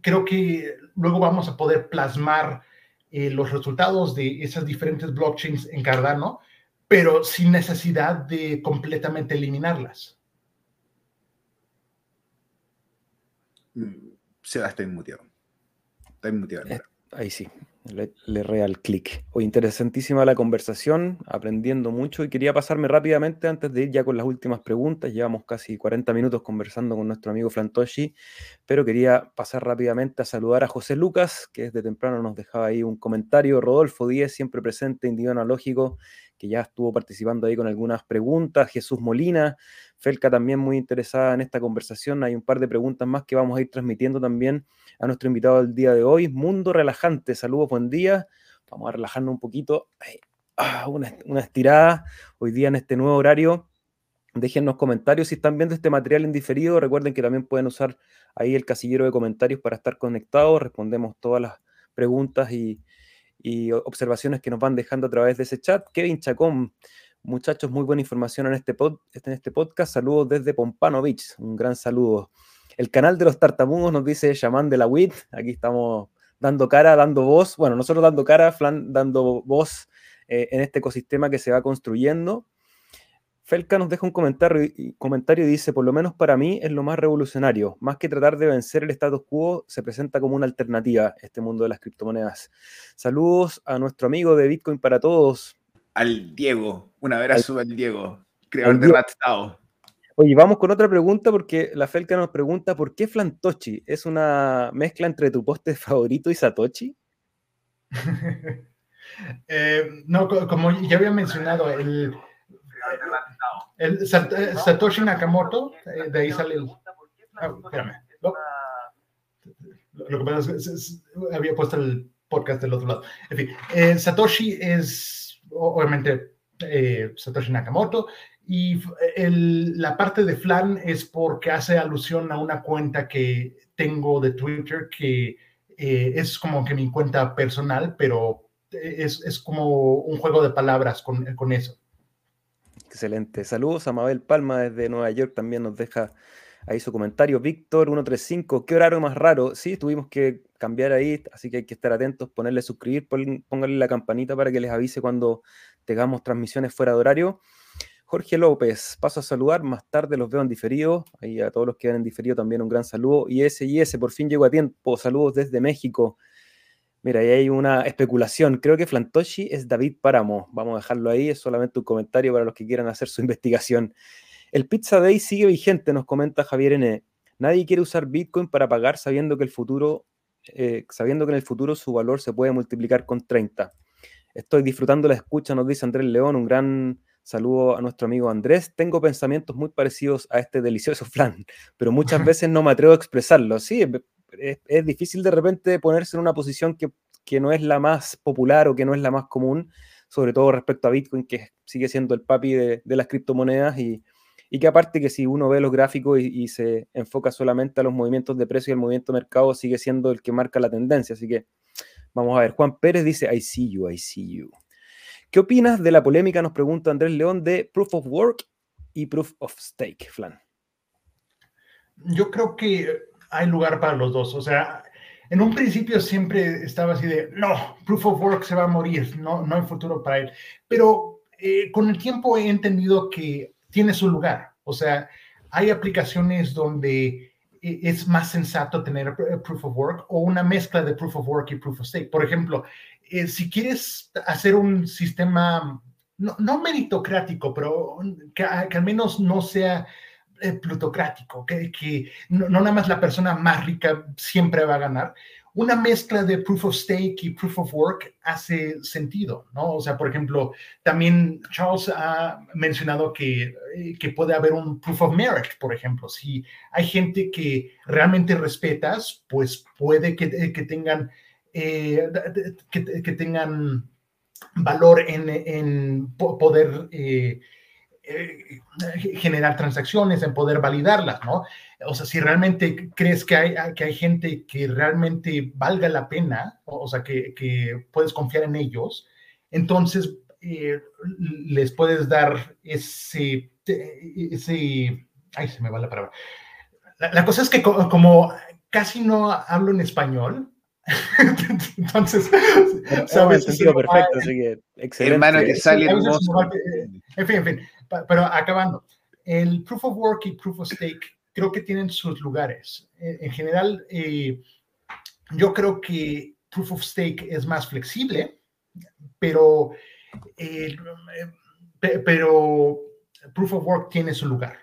creo que luego vamos a poder plasmar eh, los resultados de esas diferentes blockchains en Cardano, pero sin necesidad de completamente eliminarlas. Mm, se está inmutado. Está inmutado. Eh, ahí sí le, le real clic. Hoy interesantísima la conversación, aprendiendo mucho y quería pasarme rápidamente antes de ir ya con las últimas preguntas. Llevamos casi 40 minutos conversando con nuestro amigo Flantoshi, pero quería pasar rápidamente a saludar a José Lucas, que desde temprano nos dejaba ahí un comentario. Rodolfo Díez, siempre presente, individuo analógico, que ya estuvo participando ahí con algunas preguntas. Jesús Molina, Felca también muy interesada en esta conversación. Hay un par de preguntas más que vamos a ir transmitiendo también a nuestro invitado del día de hoy. Mundo relajante, saludos, buen día. Vamos a relajarnos un poquito. Ah, una, una estirada hoy día en este nuevo horario. Déjennos comentarios si están viendo este material en diferido. Recuerden que también pueden usar ahí el casillero de comentarios para estar conectados. Respondemos todas las preguntas y, y observaciones que nos van dejando a través de ese chat. Kevin Chacón, muchachos, muy buena información en este, pod, en este podcast. Saludos desde Pompano Beach, un gran saludo. El canal de los tartamugos nos dice Shaman de la WIT. Aquí estamos dando cara, dando voz. Bueno, nosotros dando cara, Flan dando voz eh, en este ecosistema que se va construyendo. Felka nos deja un comentario y, comentario y dice, por lo menos para mí es lo más revolucionario. Más que tratar de vencer el status quo, se presenta como una alternativa este mundo de las criptomonedas. Saludos a nuestro amigo de Bitcoin para todos. Al Diego, un abrazo al, Diego, creador de Ratstao. Oye, vamos con otra pregunta porque la Felka nos pregunta, ¿por qué Flantochi? ¿Es una mezcla entre tu poste favorito y Satoshi? *laughs* Eh, no, como ya había mencionado, el el eh, Satoshi Nakamoto, eh, de ahí sale el. Ah, espérame. Lo, que pasa es que había puesto el podcast del otro lado. En fin, eh, Satoshi es obviamente eh, Satoshi Nakamoto y la parte de Flan es porque hace alusión a una cuenta que tengo de Twitter que eh, es como que mi cuenta personal, pero es, es como un juego de palabras con, con eso. Excelente. Saludos a Mabel Palma desde Nueva York, también nos deja ahí su comentario. Víctor 135, ¿qué horario más raro? Sí, tuvimos que cambiar ahí, así que hay que estar atentos, ponerle suscribir, pónganle la campanita para que les avise cuando tengamos transmisiones fuera de horario. Jorge López, paso a saludar, más tarde los veo en diferido, ahí a todos los que ven en diferido también un gran saludo. Y ese y ese, por fin llegó a tiempo, saludos desde México. Mira, ahí hay una especulación. Creo que Flantoshi es David Páramo. Vamos a dejarlo ahí. Es solamente un comentario para los que quieran hacer su *laughs* investigación. El Pizza Day sigue vigente, nos comenta Javier N. Nadie quiere usar Bitcoin para pagar sabiendo que el futuro, eh, sabiendo que en el futuro su valor se puede multiplicar con 30. Estoy disfrutando la escucha, nos dice Andrés León. Un gran saludo a nuestro amigo Andrés. Tengo pensamientos muy parecidos a este delicioso *laughs* flan, pero muchas *laughs* veces no me atrevo a expresarlo. Sí, es, difícil de repente ponerse en una posición que, no es la más popular o que no es la más común, sobre todo respecto a Bitcoin, que sigue siendo el papi de, las criptomonedas y, que aparte que si uno ve los gráficos y, se enfoca solamente a los movimientos de precio y el movimiento de mercado, sigue siendo el que marca la tendencia. Así que vamos a ver. Juan Pérez dice, I see you, I see you. ¿Qué opinas de la polémica, nos pregunta Andrés León, de Proof of Work y Proof of Stake, Flan? Yo creo que hay lugar para los dos. O sea, en un principio siempre estaba así de, no, Proof of Work se va a morir, no, no hay futuro para él. Pero eh, con el tiempo he entendido que tiene su lugar. O sea, hay aplicaciones donde eh, es más sensato tener eh, Proof of Work o una mezcla de Proof of Work y Proof of Stake. Por ejemplo, si quieres hacer un sistema, no, no meritocrático, pero que, que, al menos no sea eh, plutocrático, que, que no, nada más la persona más rica siempre va a ganar. Una mezcla de proof of stake y proof of work hace sentido, ¿no? O sea, por ejemplo, también Charles ha mencionado que, eh, que puede haber un proof of merit, por ejemplo. Si hay gente que realmente respetas, pues puede que, que tengan, eh, que, que, tengan valor en, en poder eh, generar transacciones, en poder validarlas, ¿no? O sea, si realmente crees que hay, que hay gente que realmente valga la pena, o sea, que, que puedes confiar en ellos, entonces eh, les puedes dar ese, ese, ay, se me va la palabra. La, cosa es que como casi no hablo en español, *laughs* Entonces, ¿sabes? sentido perfecto, así que excelente. Hermano, que sale En fin, en fin, pero acabando, el Proof of Work y Proof of Stake creo que tienen sus lugares. En general, eh, yo creo que Proof of Stake es más flexible, pero, eh, pero Proof of Work tiene su lugar.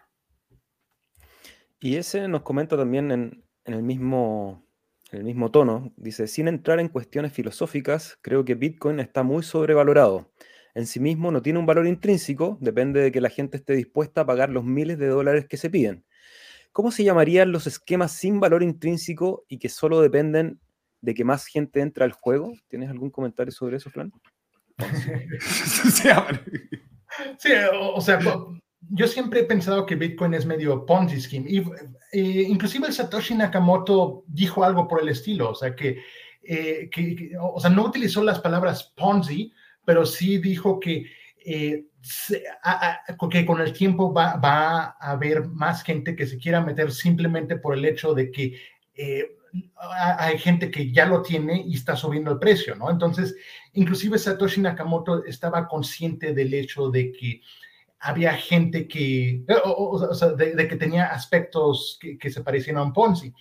Y ese nos comenta también en, en el mismo en el mismo tono, dice, sin entrar en cuestiones filosóficas, creo que Bitcoin está muy sobrevalorado. En sí mismo no tiene un valor intrínseco, depende de que la gente esté dispuesta a pagar los miles de dólares que se piden. ¿Cómo se llamarían los esquemas sin valor intrínseco y que solo dependen de que más gente entre al juego? ¿Tienes algún comentario sobre eso, Fran? *laughs* sí, o, sea, yo siempre he pensado que Bitcoin es medio Ponzi scheme. Y, eh, inclusive el Satoshi Nakamoto dijo algo por el estilo, o sea, que, eh, o sea, no utilizó las palabras Ponzi, pero sí dijo que, eh, que con el tiempo va, va, a haber más gente que se quiera meter simplemente por el hecho de que hay gente que ya lo tiene y está subiendo el precio, ¿no? Entonces, inclusive Satoshi Nakamoto estaba consciente del hecho de que había gente que, eh, o, sea, de, que tenía aspectos que, se parecían a un Ponzi.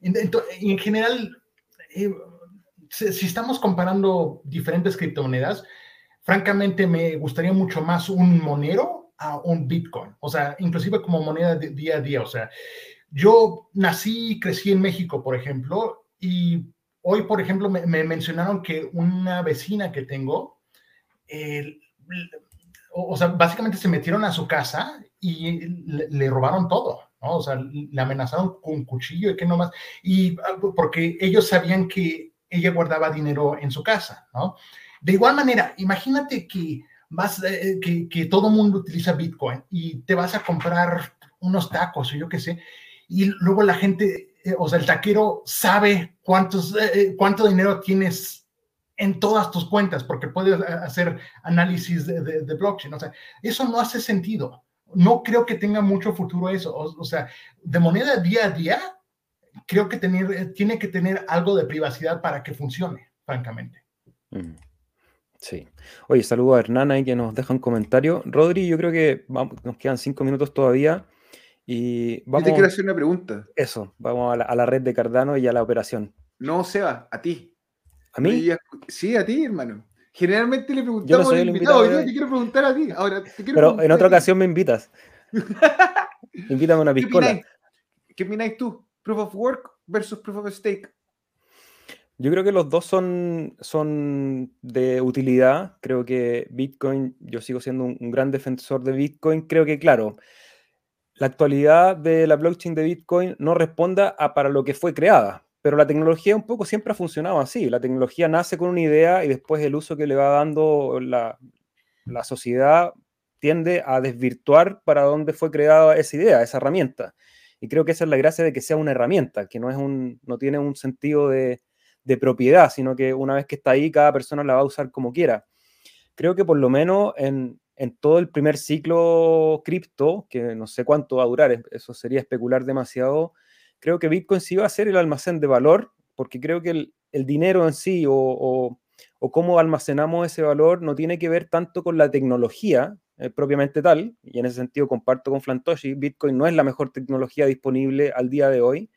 En, en general, eh, si, estamos comparando diferentes criptomonedas, francamente me gustaría mucho más un Monero a un Bitcoin, o sea, inclusive como moneda de día a día, o sea, yo nací y crecí en México, por ejemplo, y hoy, por ejemplo, me, mencionaron que una vecina que tengo, eh, o, sea, básicamente se metieron a su casa y le, robaron todo, ¿no? O sea, le amenazaron con un cuchillo y que no más, y ah, porque ellos sabían que ella guardaba dinero en su casa, ¿no? De igual manera, imagínate que vas, eh, que, que todo mundo utiliza Bitcoin y te vas a comprar unos tacos o yo qué sé, y luego la gente, eh, o sea, el taquero sabe cuántos, eh, cuánto dinero tienes en todas tus cuentas, porque puedes hacer análisis de, de, blockchain. O sea, eso no hace sentido. No creo que tenga mucho futuro eso. O, sea, de moneda día a día, creo que tener, tiene que tener algo de privacidad para que funcione, francamente. Mm. Sí. Oye, saludo a Hernán ahí que nos deja un comentario. Rodri, yo creo que nos quedan cinco minutos todavía. Y vamos, yo te quiero hacer una pregunta. Eso, vamos a la, red de Cardano y a la operación. No, Seba, a ti. ¿A mí? Sí, a ti, hermano. Generalmente le preguntamos al invitado, yo te quiero preguntar a ti. Ahora, te quiero Pero en otra ocasión me invitas. *laughs* Invítame a una piscola. ¿Qué opináis tú? ¿Proof of work versus proof of stake? Yo creo que los dos son, son de utilidad. Creo que Bitcoin, yo sigo siendo un, gran defensor de Bitcoin. Creo que, claro, la actualidad de la blockchain de Bitcoin no responda a para lo que fue creada, pero la tecnología un poco siempre ha funcionado así. La tecnología nace con una idea y después el uso que le va dando la, sociedad tiende a desvirtuar para dónde fue creada esa idea, esa herramienta. Y creo que esa es la gracia de que sea una herramienta, que no, es un, no tiene un sentido de, de propiedad, sino que una vez que está ahí, cada persona la va a usar como quiera. Creo que por lo menos en, en todo el primer ciclo cripto, que no sé cuánto va a durar, eso sería especular demasiado, creo que Bitcoin sí va a ser el almacén de valor, porque creo que el, dinero en sí o, cómo almacenamos ese valor no tiene que ver tanto con la tecnología eh, propiamente tal, y en ese sentido comparto con Flantoshi, Bitcoin no es la mejor tecnología disponible al día de hoy,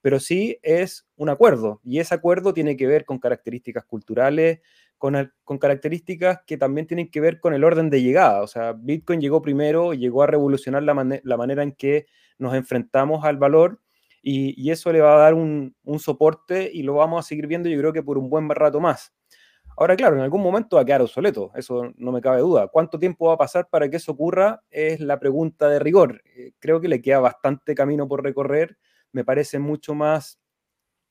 pero sí es un acuerdo, y ese acuerdo tiene que ver con características culturales, con, características que también tienen que ver con el orden de llegada. O sea, Bitcoin llegó primero, llegó a revolucionar la, manera en que nos enfrentamos al valor y, eso le va a dar un, soporte y lo vamos a seguir viendo yo creo que por un buen rato más. Ahora, claro, en algún momento va a quedar obsoleto, eso no me cabe duda. ¿Cuánto tiempo va a pasar para que eso ocurra? Es la pregunta de rigor. Eh, creo que le queda bastante camino por recorrer. Me parece mucho más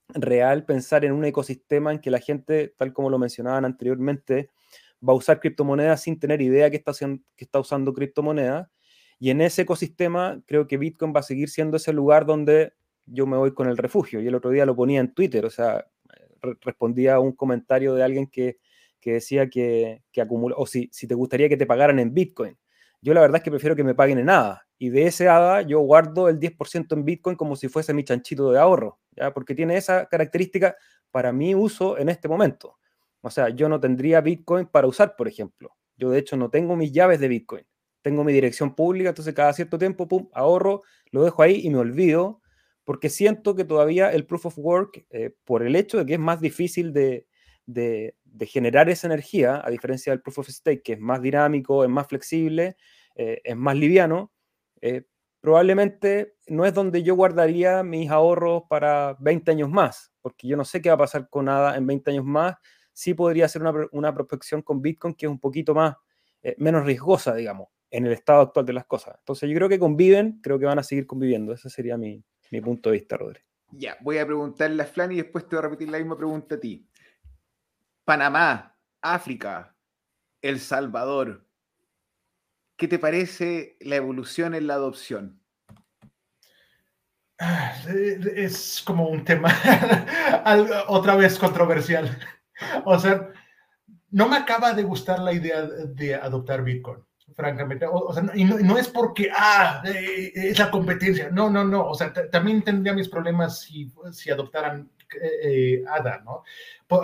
real pensar en un ecosistema en que la gente, tal como lo mencionaban anteriormente, va a usar criptomonedas sin tener idea que está, que está usando criptomonedas. Y en ese ecosistema creo que Bitcoin va a seguir siendo ese lugar donde yo me voy con el refugio. Y el otro día lo ponía en Twitter, o sea, respondía a un comentario de alguien que, decía que, que acumula, o si, si te gustaría que te pagaran en Bitcoin. Yo la verdad es que prefiero que me paguen en nada. Y de ese ADA yo guardo el 10% en Bitcoin como si fuese mi chanchito de ahorro, ¿ya? porque tiene esa característica para mi uso en este momento. O sea, yo no tendría Bitcoin para usar, por ejemplo. Yo de hecho no tengo mis llaves de Bitcoin. Tengo mi dirección pública, entonces cada cierto tiempo, pum, ahorro, lo dejo ahí y me olvido, porque siento que todavía el proof of work, eh, por el hecho de que es más difícil de, de, generar esa energía, a diferencia del proof of stake, que es más dinámico, es más flexible, eh, es más liviano, eh, probablemente no es donde yo guardaría mis ahorros para 20 años más, porque yo no sé qué va a pasar con nada en 20 años más. Sí podría ser una, una prospección con Bitcoin que es un poquito más, eh, menos riesgosa, digamos, en el estado actual de las cosas. Entonces yo creo que conviven, creo que van a seguir conviviendo. Ese sería mi, mi punto de vista, Rodri. Ya, voy a preguntarle a Flan y después te voy a repetir la misma pregunta a ti. Panamá, África, El Salvador, ¿qué te parece la evolución en la adopción? Ah, es como un tema *laughs* otra vez controversial. *laughs* O sea, no me acaba de gustar la idea de adoptar Bitcoin, francamente. O, sea, y no, es porque, ah, eh, es la competencia. No, no, no. O sea, también tendría mis problemas si, si adoptaran eh, ADA, ¿no?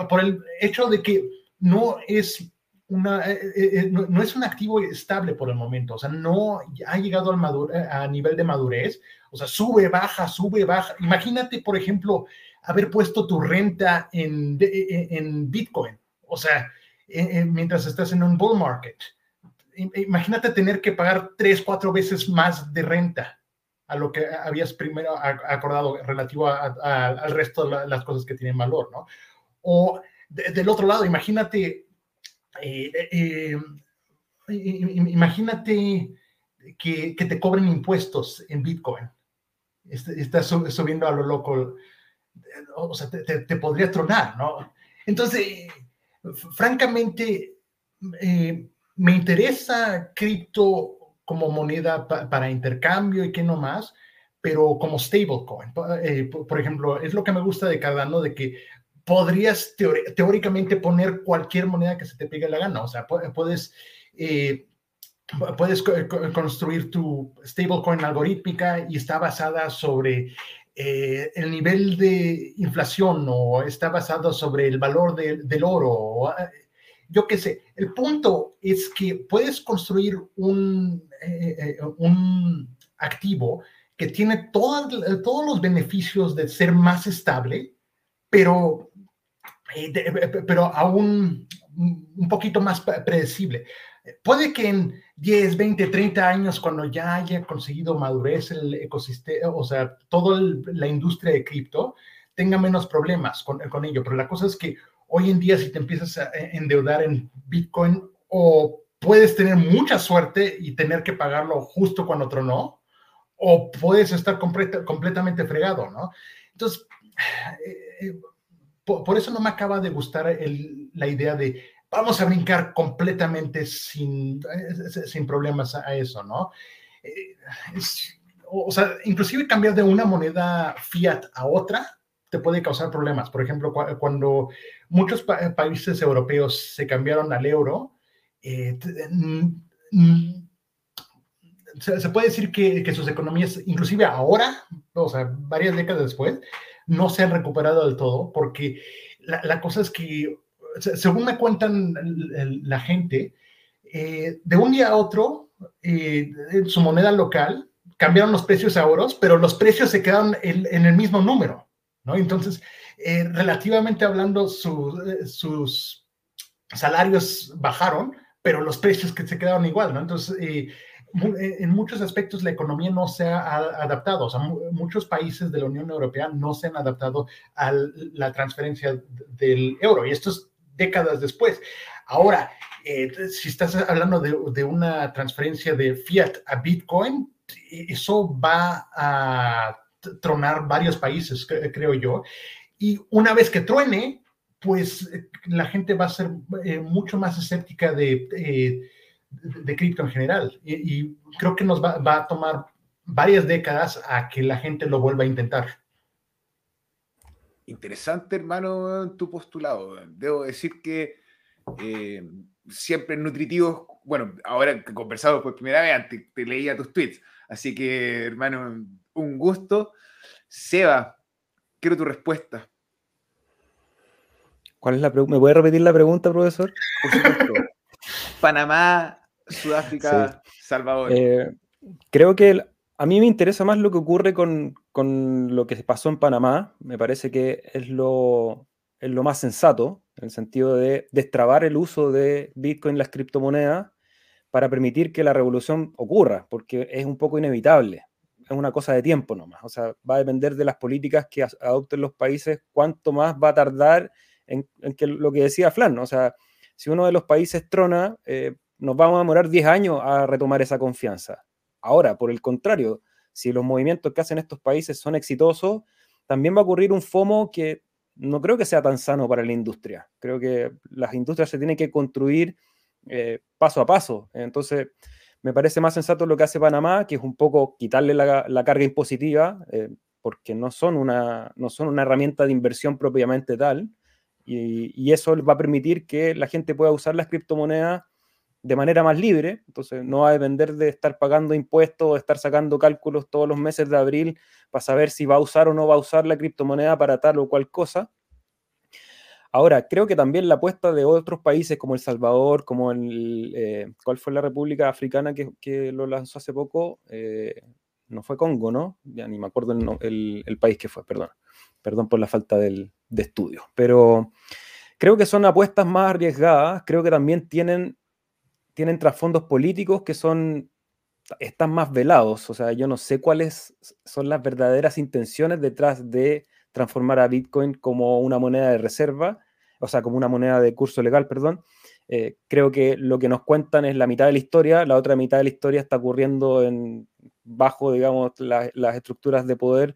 por, el hecho de que no es una, eh, eh, eh, no, es un activo estable por el momento, o sea, no ha llegado al a nivel de madurez, o sea, sube, baja, sube, baja. Imagínate, por ejemplo, haber puesto tu renta en, en Bitcoin, o sea, mientras estás en un bull market. Imagínate tener que pagar tres, cuatro veces más de renta a lo que habías primero acordado relativo al resto de las cosas que tienen valor, ¿no? O del otro lado, imagínate, eh, eh, imagínate que, te cobren impuestos en Bitcoin. este, estás subiendo a lo loco, o sea, te, podría tronar, ¿no? Entonces, francamente, eh, me interesa cripto como moneda para intercambio y qué no más, pero como stablecoin. Eh, por ejemplo, es lo que me gusta de Cardano, de que podrías teóricamente poner cualquier moneda que se te pegue la gana. O sea, puedes, eh, puedes construir tu stablecoin algorítmica y está basada sobre eh, el nivel de inflación o está basada sobre el valor del oro. Yo qué sé. El punto es que puedes construir un, un activo que tiene todos los beneficios de ser más estable, pero, eh, eh, pero aún un poquito más predecible. Puede que en 10, 20, 30 años, cuando ya haya conseguido madurez el ecosistema, o sea, toda la industria de cripto, tenga menos problemas con, con ello. Pero la cosa es que hoy en día, si te empiezas a endeudar en Bitcoin, o puedes tener mucha suerte y tener que pagarlo justo cuando otro no, o puedes estar completamente fregado, ¿no? Entonces, *sighs* eh, eh, por, eso no me acaba de gustar la idea de vamos a brincar completamente sin, eh, sin problemas a eso, ¿no? o sea, inclusive cambiar de una moneda fiat a otra te puede causar problemas. Por ejemplo, cuando muchos países europeos se cambiaron al euro, se, puede decir que, sus economías, inclusive ahora, o sea, varias décadas después, no se han recuperado del todo, porque la, cosa es que, según me cuentan la gente, eh, de un día a otro, eh, en su moneda local, cambiaron los precios a euros, pero los precios se quedaron en el mismo número, ¿no? Entonces, eh, relativamente hablando, sus salarios bajaron, pero los precios que se quedaron igual, ¿no? Entonces, eh, en muchos aspectos la economía no se ha adaptado. O sea, muchos países de la Unión Europea no se han adaptado a la transferencia del euro. Y esto es décadas después. Ahora, eh, si estás hablando de, una transferencia de fiat a Bitcoin, eso va a tronar varios países, creo yo. Y una vez que truene, pues la gente va a ser eh, mucho más escéptica de de, cripto en general. Y, creo que nos va, a tomar varias décadas a que la gente lo vuelva a intentar. Interesante, hermano, tu postulado. Debo decir que eh, siempre nutritivos. Bueno, ahora que conversado por primera vez, antes te leía tus tweets. Así que, hermano, un gusto. Seba, quiero tu respuesta. ¿Cuál es la pregunta? ¿Me puede repetir la pregunta, profesor? Por supuesto. *laughs* Panamá Sudáfrica, Salvador. Eh, creo que a mí me interesa más lo que ocurre con, lo que pasó en Panamá. Me parece que es lo, es lo más sensato, en el sentido de destrabar el uso de Bitcoin, las criptomonedas, para permitir que la revolución ocurra, porque es un poco inevitable. Es una cosa de tiempo nomás. O sea, va a depender de las políticas que adopten los países, cuánto más va a tardar en, que lo que decía Flan, O sea, si uno de los países trona, eh, nos vamos a demorar 10 años a retomar esa confianza. Ahora, por el contrario, si los movimientos que hacen estos países son exitosos, también va a ocurrir un FOMO que no creo que sea tan sano para la industria. Creo que las industrias se tienen que construir eh, paso a paso. Entonces, me parece más sensato lo que hace Panamá, que es un poco quitarle la, carga impositiva, eh, porque no son, una, no son una herramienta de inversión propiamente tal, y, y, eso va a permitir que la gente pueda usar las criptomonedas de manera más libre, entonces no va a depender de estar pagando impuestos o estar sacando cálculos todos los meses de abril para saber si va a usar o no va a usar la criptomoneda para tal o cual cosa. Ahora, creo que también la apuesta de otros países como El Salvador, como el, eh, ¿cuál fue la República Africana que, lo lanzó hace poco? Eh, no fue Congo, ¿no? Ya ni me acuerdo el, el, país que fue, perdón. Perdón por la falta del, de estudio. Pero creo que son apuestas más arriesgadas, creo que también tienen tienen trasfondos políticos que son están más velados. O sea, yo no sé cuáles son las verdaderas intenciones detrás de transformar a Bitcoin como una moneda de reserva, o sea, como una moneda de curso legal, perdón. Eh, creo que lo que nos cuentan es la mitad de la historia, la otra mitad de la historia está ocurriendo en bajo, digamos, las estructuras de poder.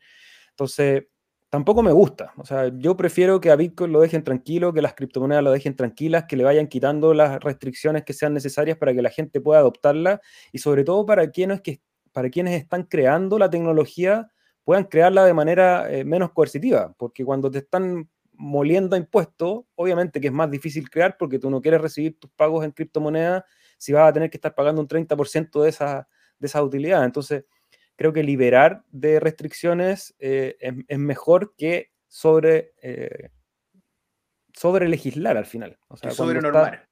Entonces, tampoco me gusta. O sea, yo prefiero que a Bitcoin lo dejen tranquilo, que las criptomonedas lo dejen tranquilas, que le vayan quitando las restricciones que sean necesarias para que la gente pueda adoptarla y sobre todo para quienes, que, para quienes están creando la tecnología puedan crearla de manera eh, menos coercitiva, porque cuando te están moliendo impuestos, obviamente que es más difícil crear porque tú no quieres recibir tus pagos en criptomonedas si vas a tener que estar pagando un 30% de esa, de esa utilidad. Entonces, creo que liberar de restricciones eh, es, mejor que sobre, eh, sobre legislar al final. O sea, sobre normar.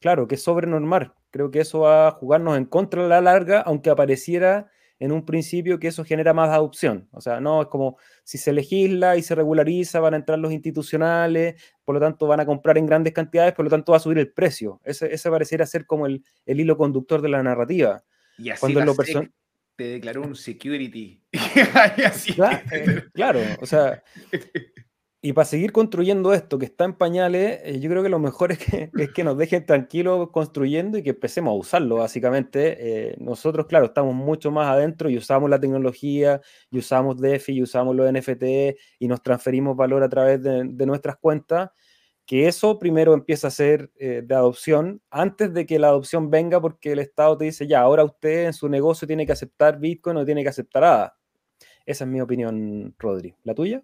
Claro, que sobre normar. Creo que eso va a jugarnos en contra a la larga, aunque apareciera en un principio que eso genera más adopción. O sea, no es como si se legisla y se regulariza, van a entrar los institucionales, por lo tanto van a comprar en grandes cantidades, por lo tanto va a subir el precio. Ese, ese pareciera ser como el, hilo conductor de la narrativa. Y así Cuando lo te declaró un security. *laughs* Eh, claro, o sea, y para seguir construyendo esto que está en pañales, eh, yo creo que lo mejor es que, *laughs* es que nos dejen tranquilos construyendo y que empecemos a usarlo, básicamente. Eh, nosotros, claro, estamos mucho más adentro y usamos la tecnología, y usamos DeFi, y usamos los NFT, y nos transferimos valor a través de, de nuestras cuentas que eso primero empieza a ser eh, de adopción antes de que la adopción venga porque el Estado te dice, ya, ahora usted en su negocio tiene que aceptar Bitcoin o tiene que aceptar ADA. Esa es mi opinión, Rodri. ¿La tuya?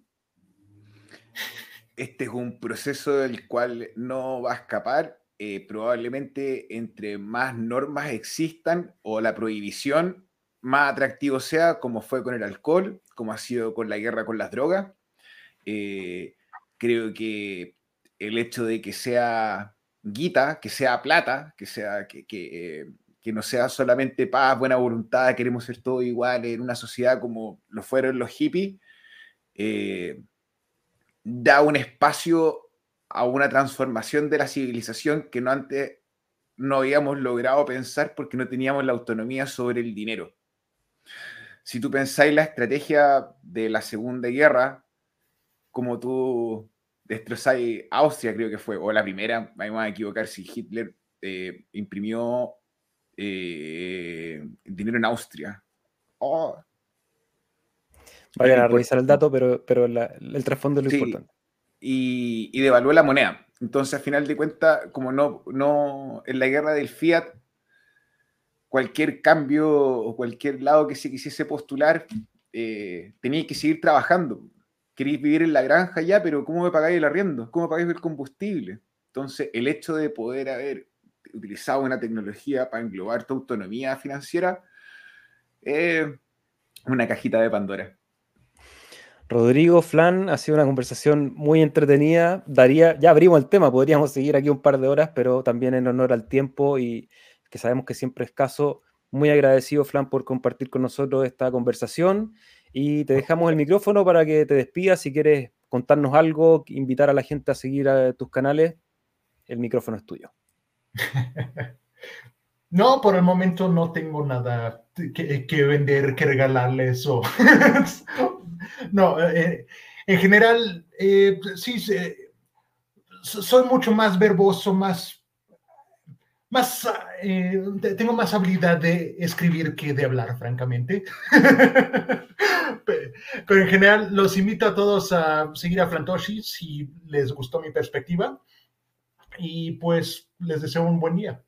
Este es un proceso del cual no va a escapar. Eh, probablemente entre más normas existan o la prohibición, más atractivo sea, como fue con el alcohol, como ha sido con la guerra con las drogas. Eh, creo que el hecho de que sea guita, que sea plata, que, sea, que, que, no sea solamente paz, buena voluntad, queremos ser todos iguales en una sociedad como lo fueron los hippies, eh, da un espacio a una transformación de la civilización que no antes no habíamos logrado pensar porque no teníamos la autonomía sobre el dinero. Si tú pensáis la estrategia de la Segunda Guerra, como tú destrozáis Austria, creo que fue, o la primera, me voy a equivocar si Hitler eh, imprimió eh, dinero en Austria. Oh. Vayan a revisar el dato, pero, pero el trasfondo es lo importante. Y, y, devaluó la moneda. Entonces, al final de cuentas, como no, no, en la guerra del fiat, cualquier cambio o cualquier lado que se quisiese postular, eh, tenía que seguir trabajando queréis vivir en la granja ya, pero ¿cómo me pagáis el arriendo? ¿Cómo pagáis el combustible? Entonces, el hecho de poder haber utilizado una tecnología para englobar tu autonomía financiera es una cajita de Pandora. Rodrigo, Flan, ha sido una conversación muy entretenida. Daría, ya abrimos el tema, podríamos seguir aquí un par de horas, pero también en honor al tiempo y que sabemos que siempre es caso. Muy agradecido, Flan, por compartir con nosotros esta conversación y te dejamos el micrófono para que te despidas. Si quieres contarnos algo, invitar a la gente a seguir a tus canales, el micrófono es tuyo. *laughs* No, por el momento no tengo nada que, vender, que regalarles. O... *laughs* *laughs* no, eh, en general, eh, sí, soy mucho más verboso, más más, eh, tengo más habilidad de escribir que de hablar, francamente. *laughs* Pero en general, los invito a todos a seguir a Flantoshi si les gustó mi perspectiva. Y pues les deseo un buen día.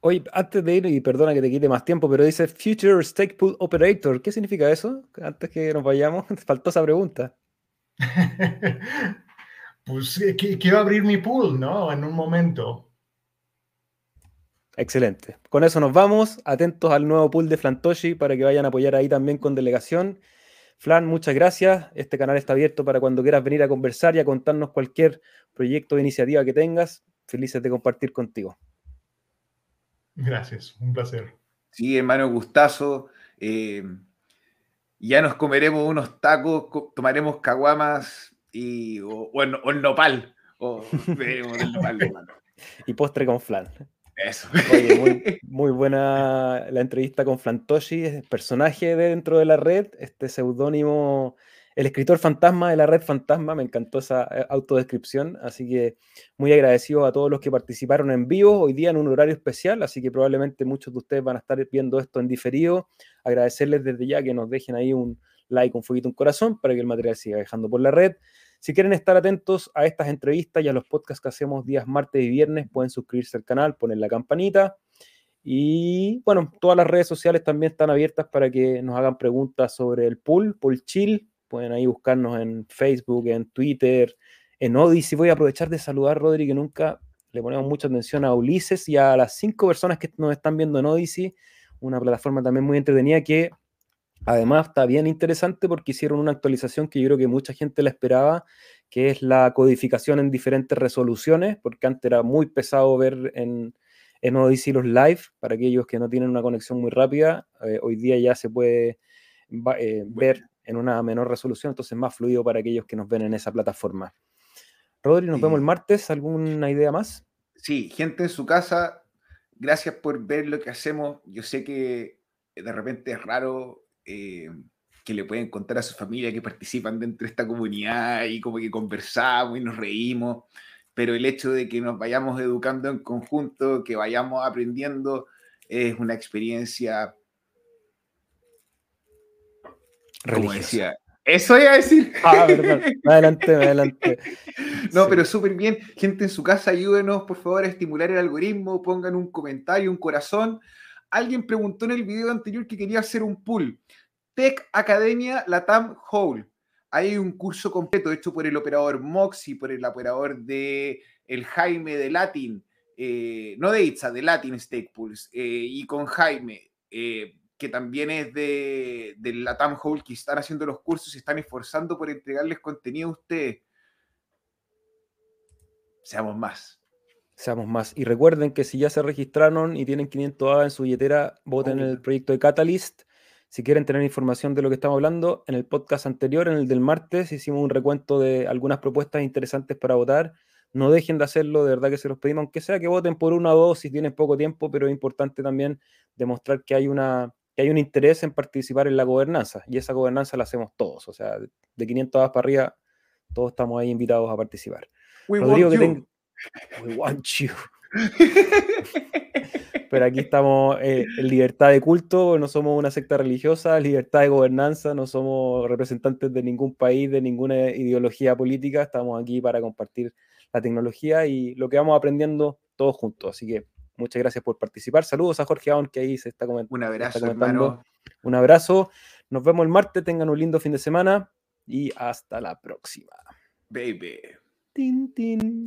Oye, antes de ir, y perdona que te quite más tiempo, pero dice Future Stake Pool Operator. ¿Qué significa eso? Antes que nos vayamos, *laughs* faltó esa pregunta. *laughs* pues quiero abrir mi pool, ¿no? En un momento. Excelente. Con eso nos vamos. Atentos al nuevo pool de Flantoshi para que vayan a apoyar ahí también con delegación. Flan, muchas gracias. Este canal está abierto para cuando quieras venir a conversar y a contarnos cualquier proyecto o iniciativa que tengas. Felices de compartir contigo. Gracias, un placer. Sí, hermano, gustazo. Eh, ya nos comeremos unos tacos, tomaremos caguamas y, o, el nopal. O, *laughs* el nopal, y postre con flan. Eso. *laughs* muy, buena la entrevista con Flantoshi, personaje dentro de la red, este seudónimo el escritor fantasma de la red fantasma, me encantó esa eh, autodescripción, así que muy agradecido a todos los que participaron en vivo hoy día en un horario especial, así que probablemente muchos de ustedes van a estar viendo esto en diferido. Agradecerles desde ya que nos dejen ahí un like, un fueguito, un corazón para que el material siga dejando por la red. Si quieren estar atentos a estas entrevistas y a los podcasts que hacemos días martes y viernes, pueden suscribirse al canal, poner la campanita. Y bueno, todas las redes sociales también están abiertas para que nos hagan preguntas sobre el pool, pool chill. Pueden ahí buscarnos en Facebook, en Twitter, en Odyssey. Voy a aprovechar de saludar, Rodri, que nunca le ponemos mucha atención a Ulises y a las cinco personas que nos están viendo en Odyssey, una plataforma también muy entretenida que Además, está bien interesante porque hicieron una actualización que yo creo que mucha gente la esperaba, que es la codificación en diferentes resoluciones, porque antes era muy pesado ver en, en Odyssey los live, para aquellos que no tienen una conexión muy rápida, eh, hoy día ya se puede eh, ver en una menor resolución, entonces más fluido para aquellos que nos ven en esa plataforma. Rodri, nos vemos el martes, ¿alguna idea más? Sí, gente en su casa, gracias por ver lo que hacemos. Yo sé que de repente es raro eh, que le pueden contar a su familia que participan dentro de esta comunidad y como que conversamos y nos reímos, pero el hecho de que nos vayamos educando en conjunto, que vayamos aprendiendo, es una experiencia, decía, eso iba a decir. Ah, verdad. *laughs* Adelante, adelante. No, pero súper bien. Gente en su casa, ayúdenos, por favor, a estimular el algoritmo. Pongan un comentario, un corazón. Alguien preguntó en el video anterior que quería hacer un pool. Tech Academia Latam Hole. Hay un curso completo hecho por el operador Moxie, por el operador de el Jaime de Latin, eh, no de Itza, de Latin Stake Pools, eh, y con Jaime, eh, que también es de, de Latam Hole, que están haciendo los cursos y están esforzando por entregarles contenido a ustedes. Seamos más seamos más. Y recuerden que si ya se registraron y tienen 500 A en su billetera, voten en el proyecto de Catalyst. Si quieren tener información de lo que estamos hablando, en el podcast anterior, en el del martes, hicimos un recuento de algunas propuestas interesantes para votar. No dejen de hacerlo, de verdad que se los pedimos, aunque sea que voten por una o dos si tienen poco tiempo, pero es importante también demostrar que hay, una, que hay un interés en participar en la gobernanza, y esa gobernanza la hacemos todos, o sea, de 500 A para arriba, todos estamos ahí invitados a participar. Rodrigo, que We want you. *laughs* Pero aquí estamos eh, en libertad de culto, no somos una secta religiosa, libertad de gobernanza, no somos representantes de ningún país, de ninguna ideología política, estamos aquí para compartir la tecnología y lo que vamos aprendiendo todos juntos. Así que muchas gracias por participar. Saludos a Jorge Aon, que ahí se está, comentando. Un abrazo, Un abrazo. Nos vemos el martes, tengan un lindo fin de semana y hasta la próxima. Baby. Tin, tin.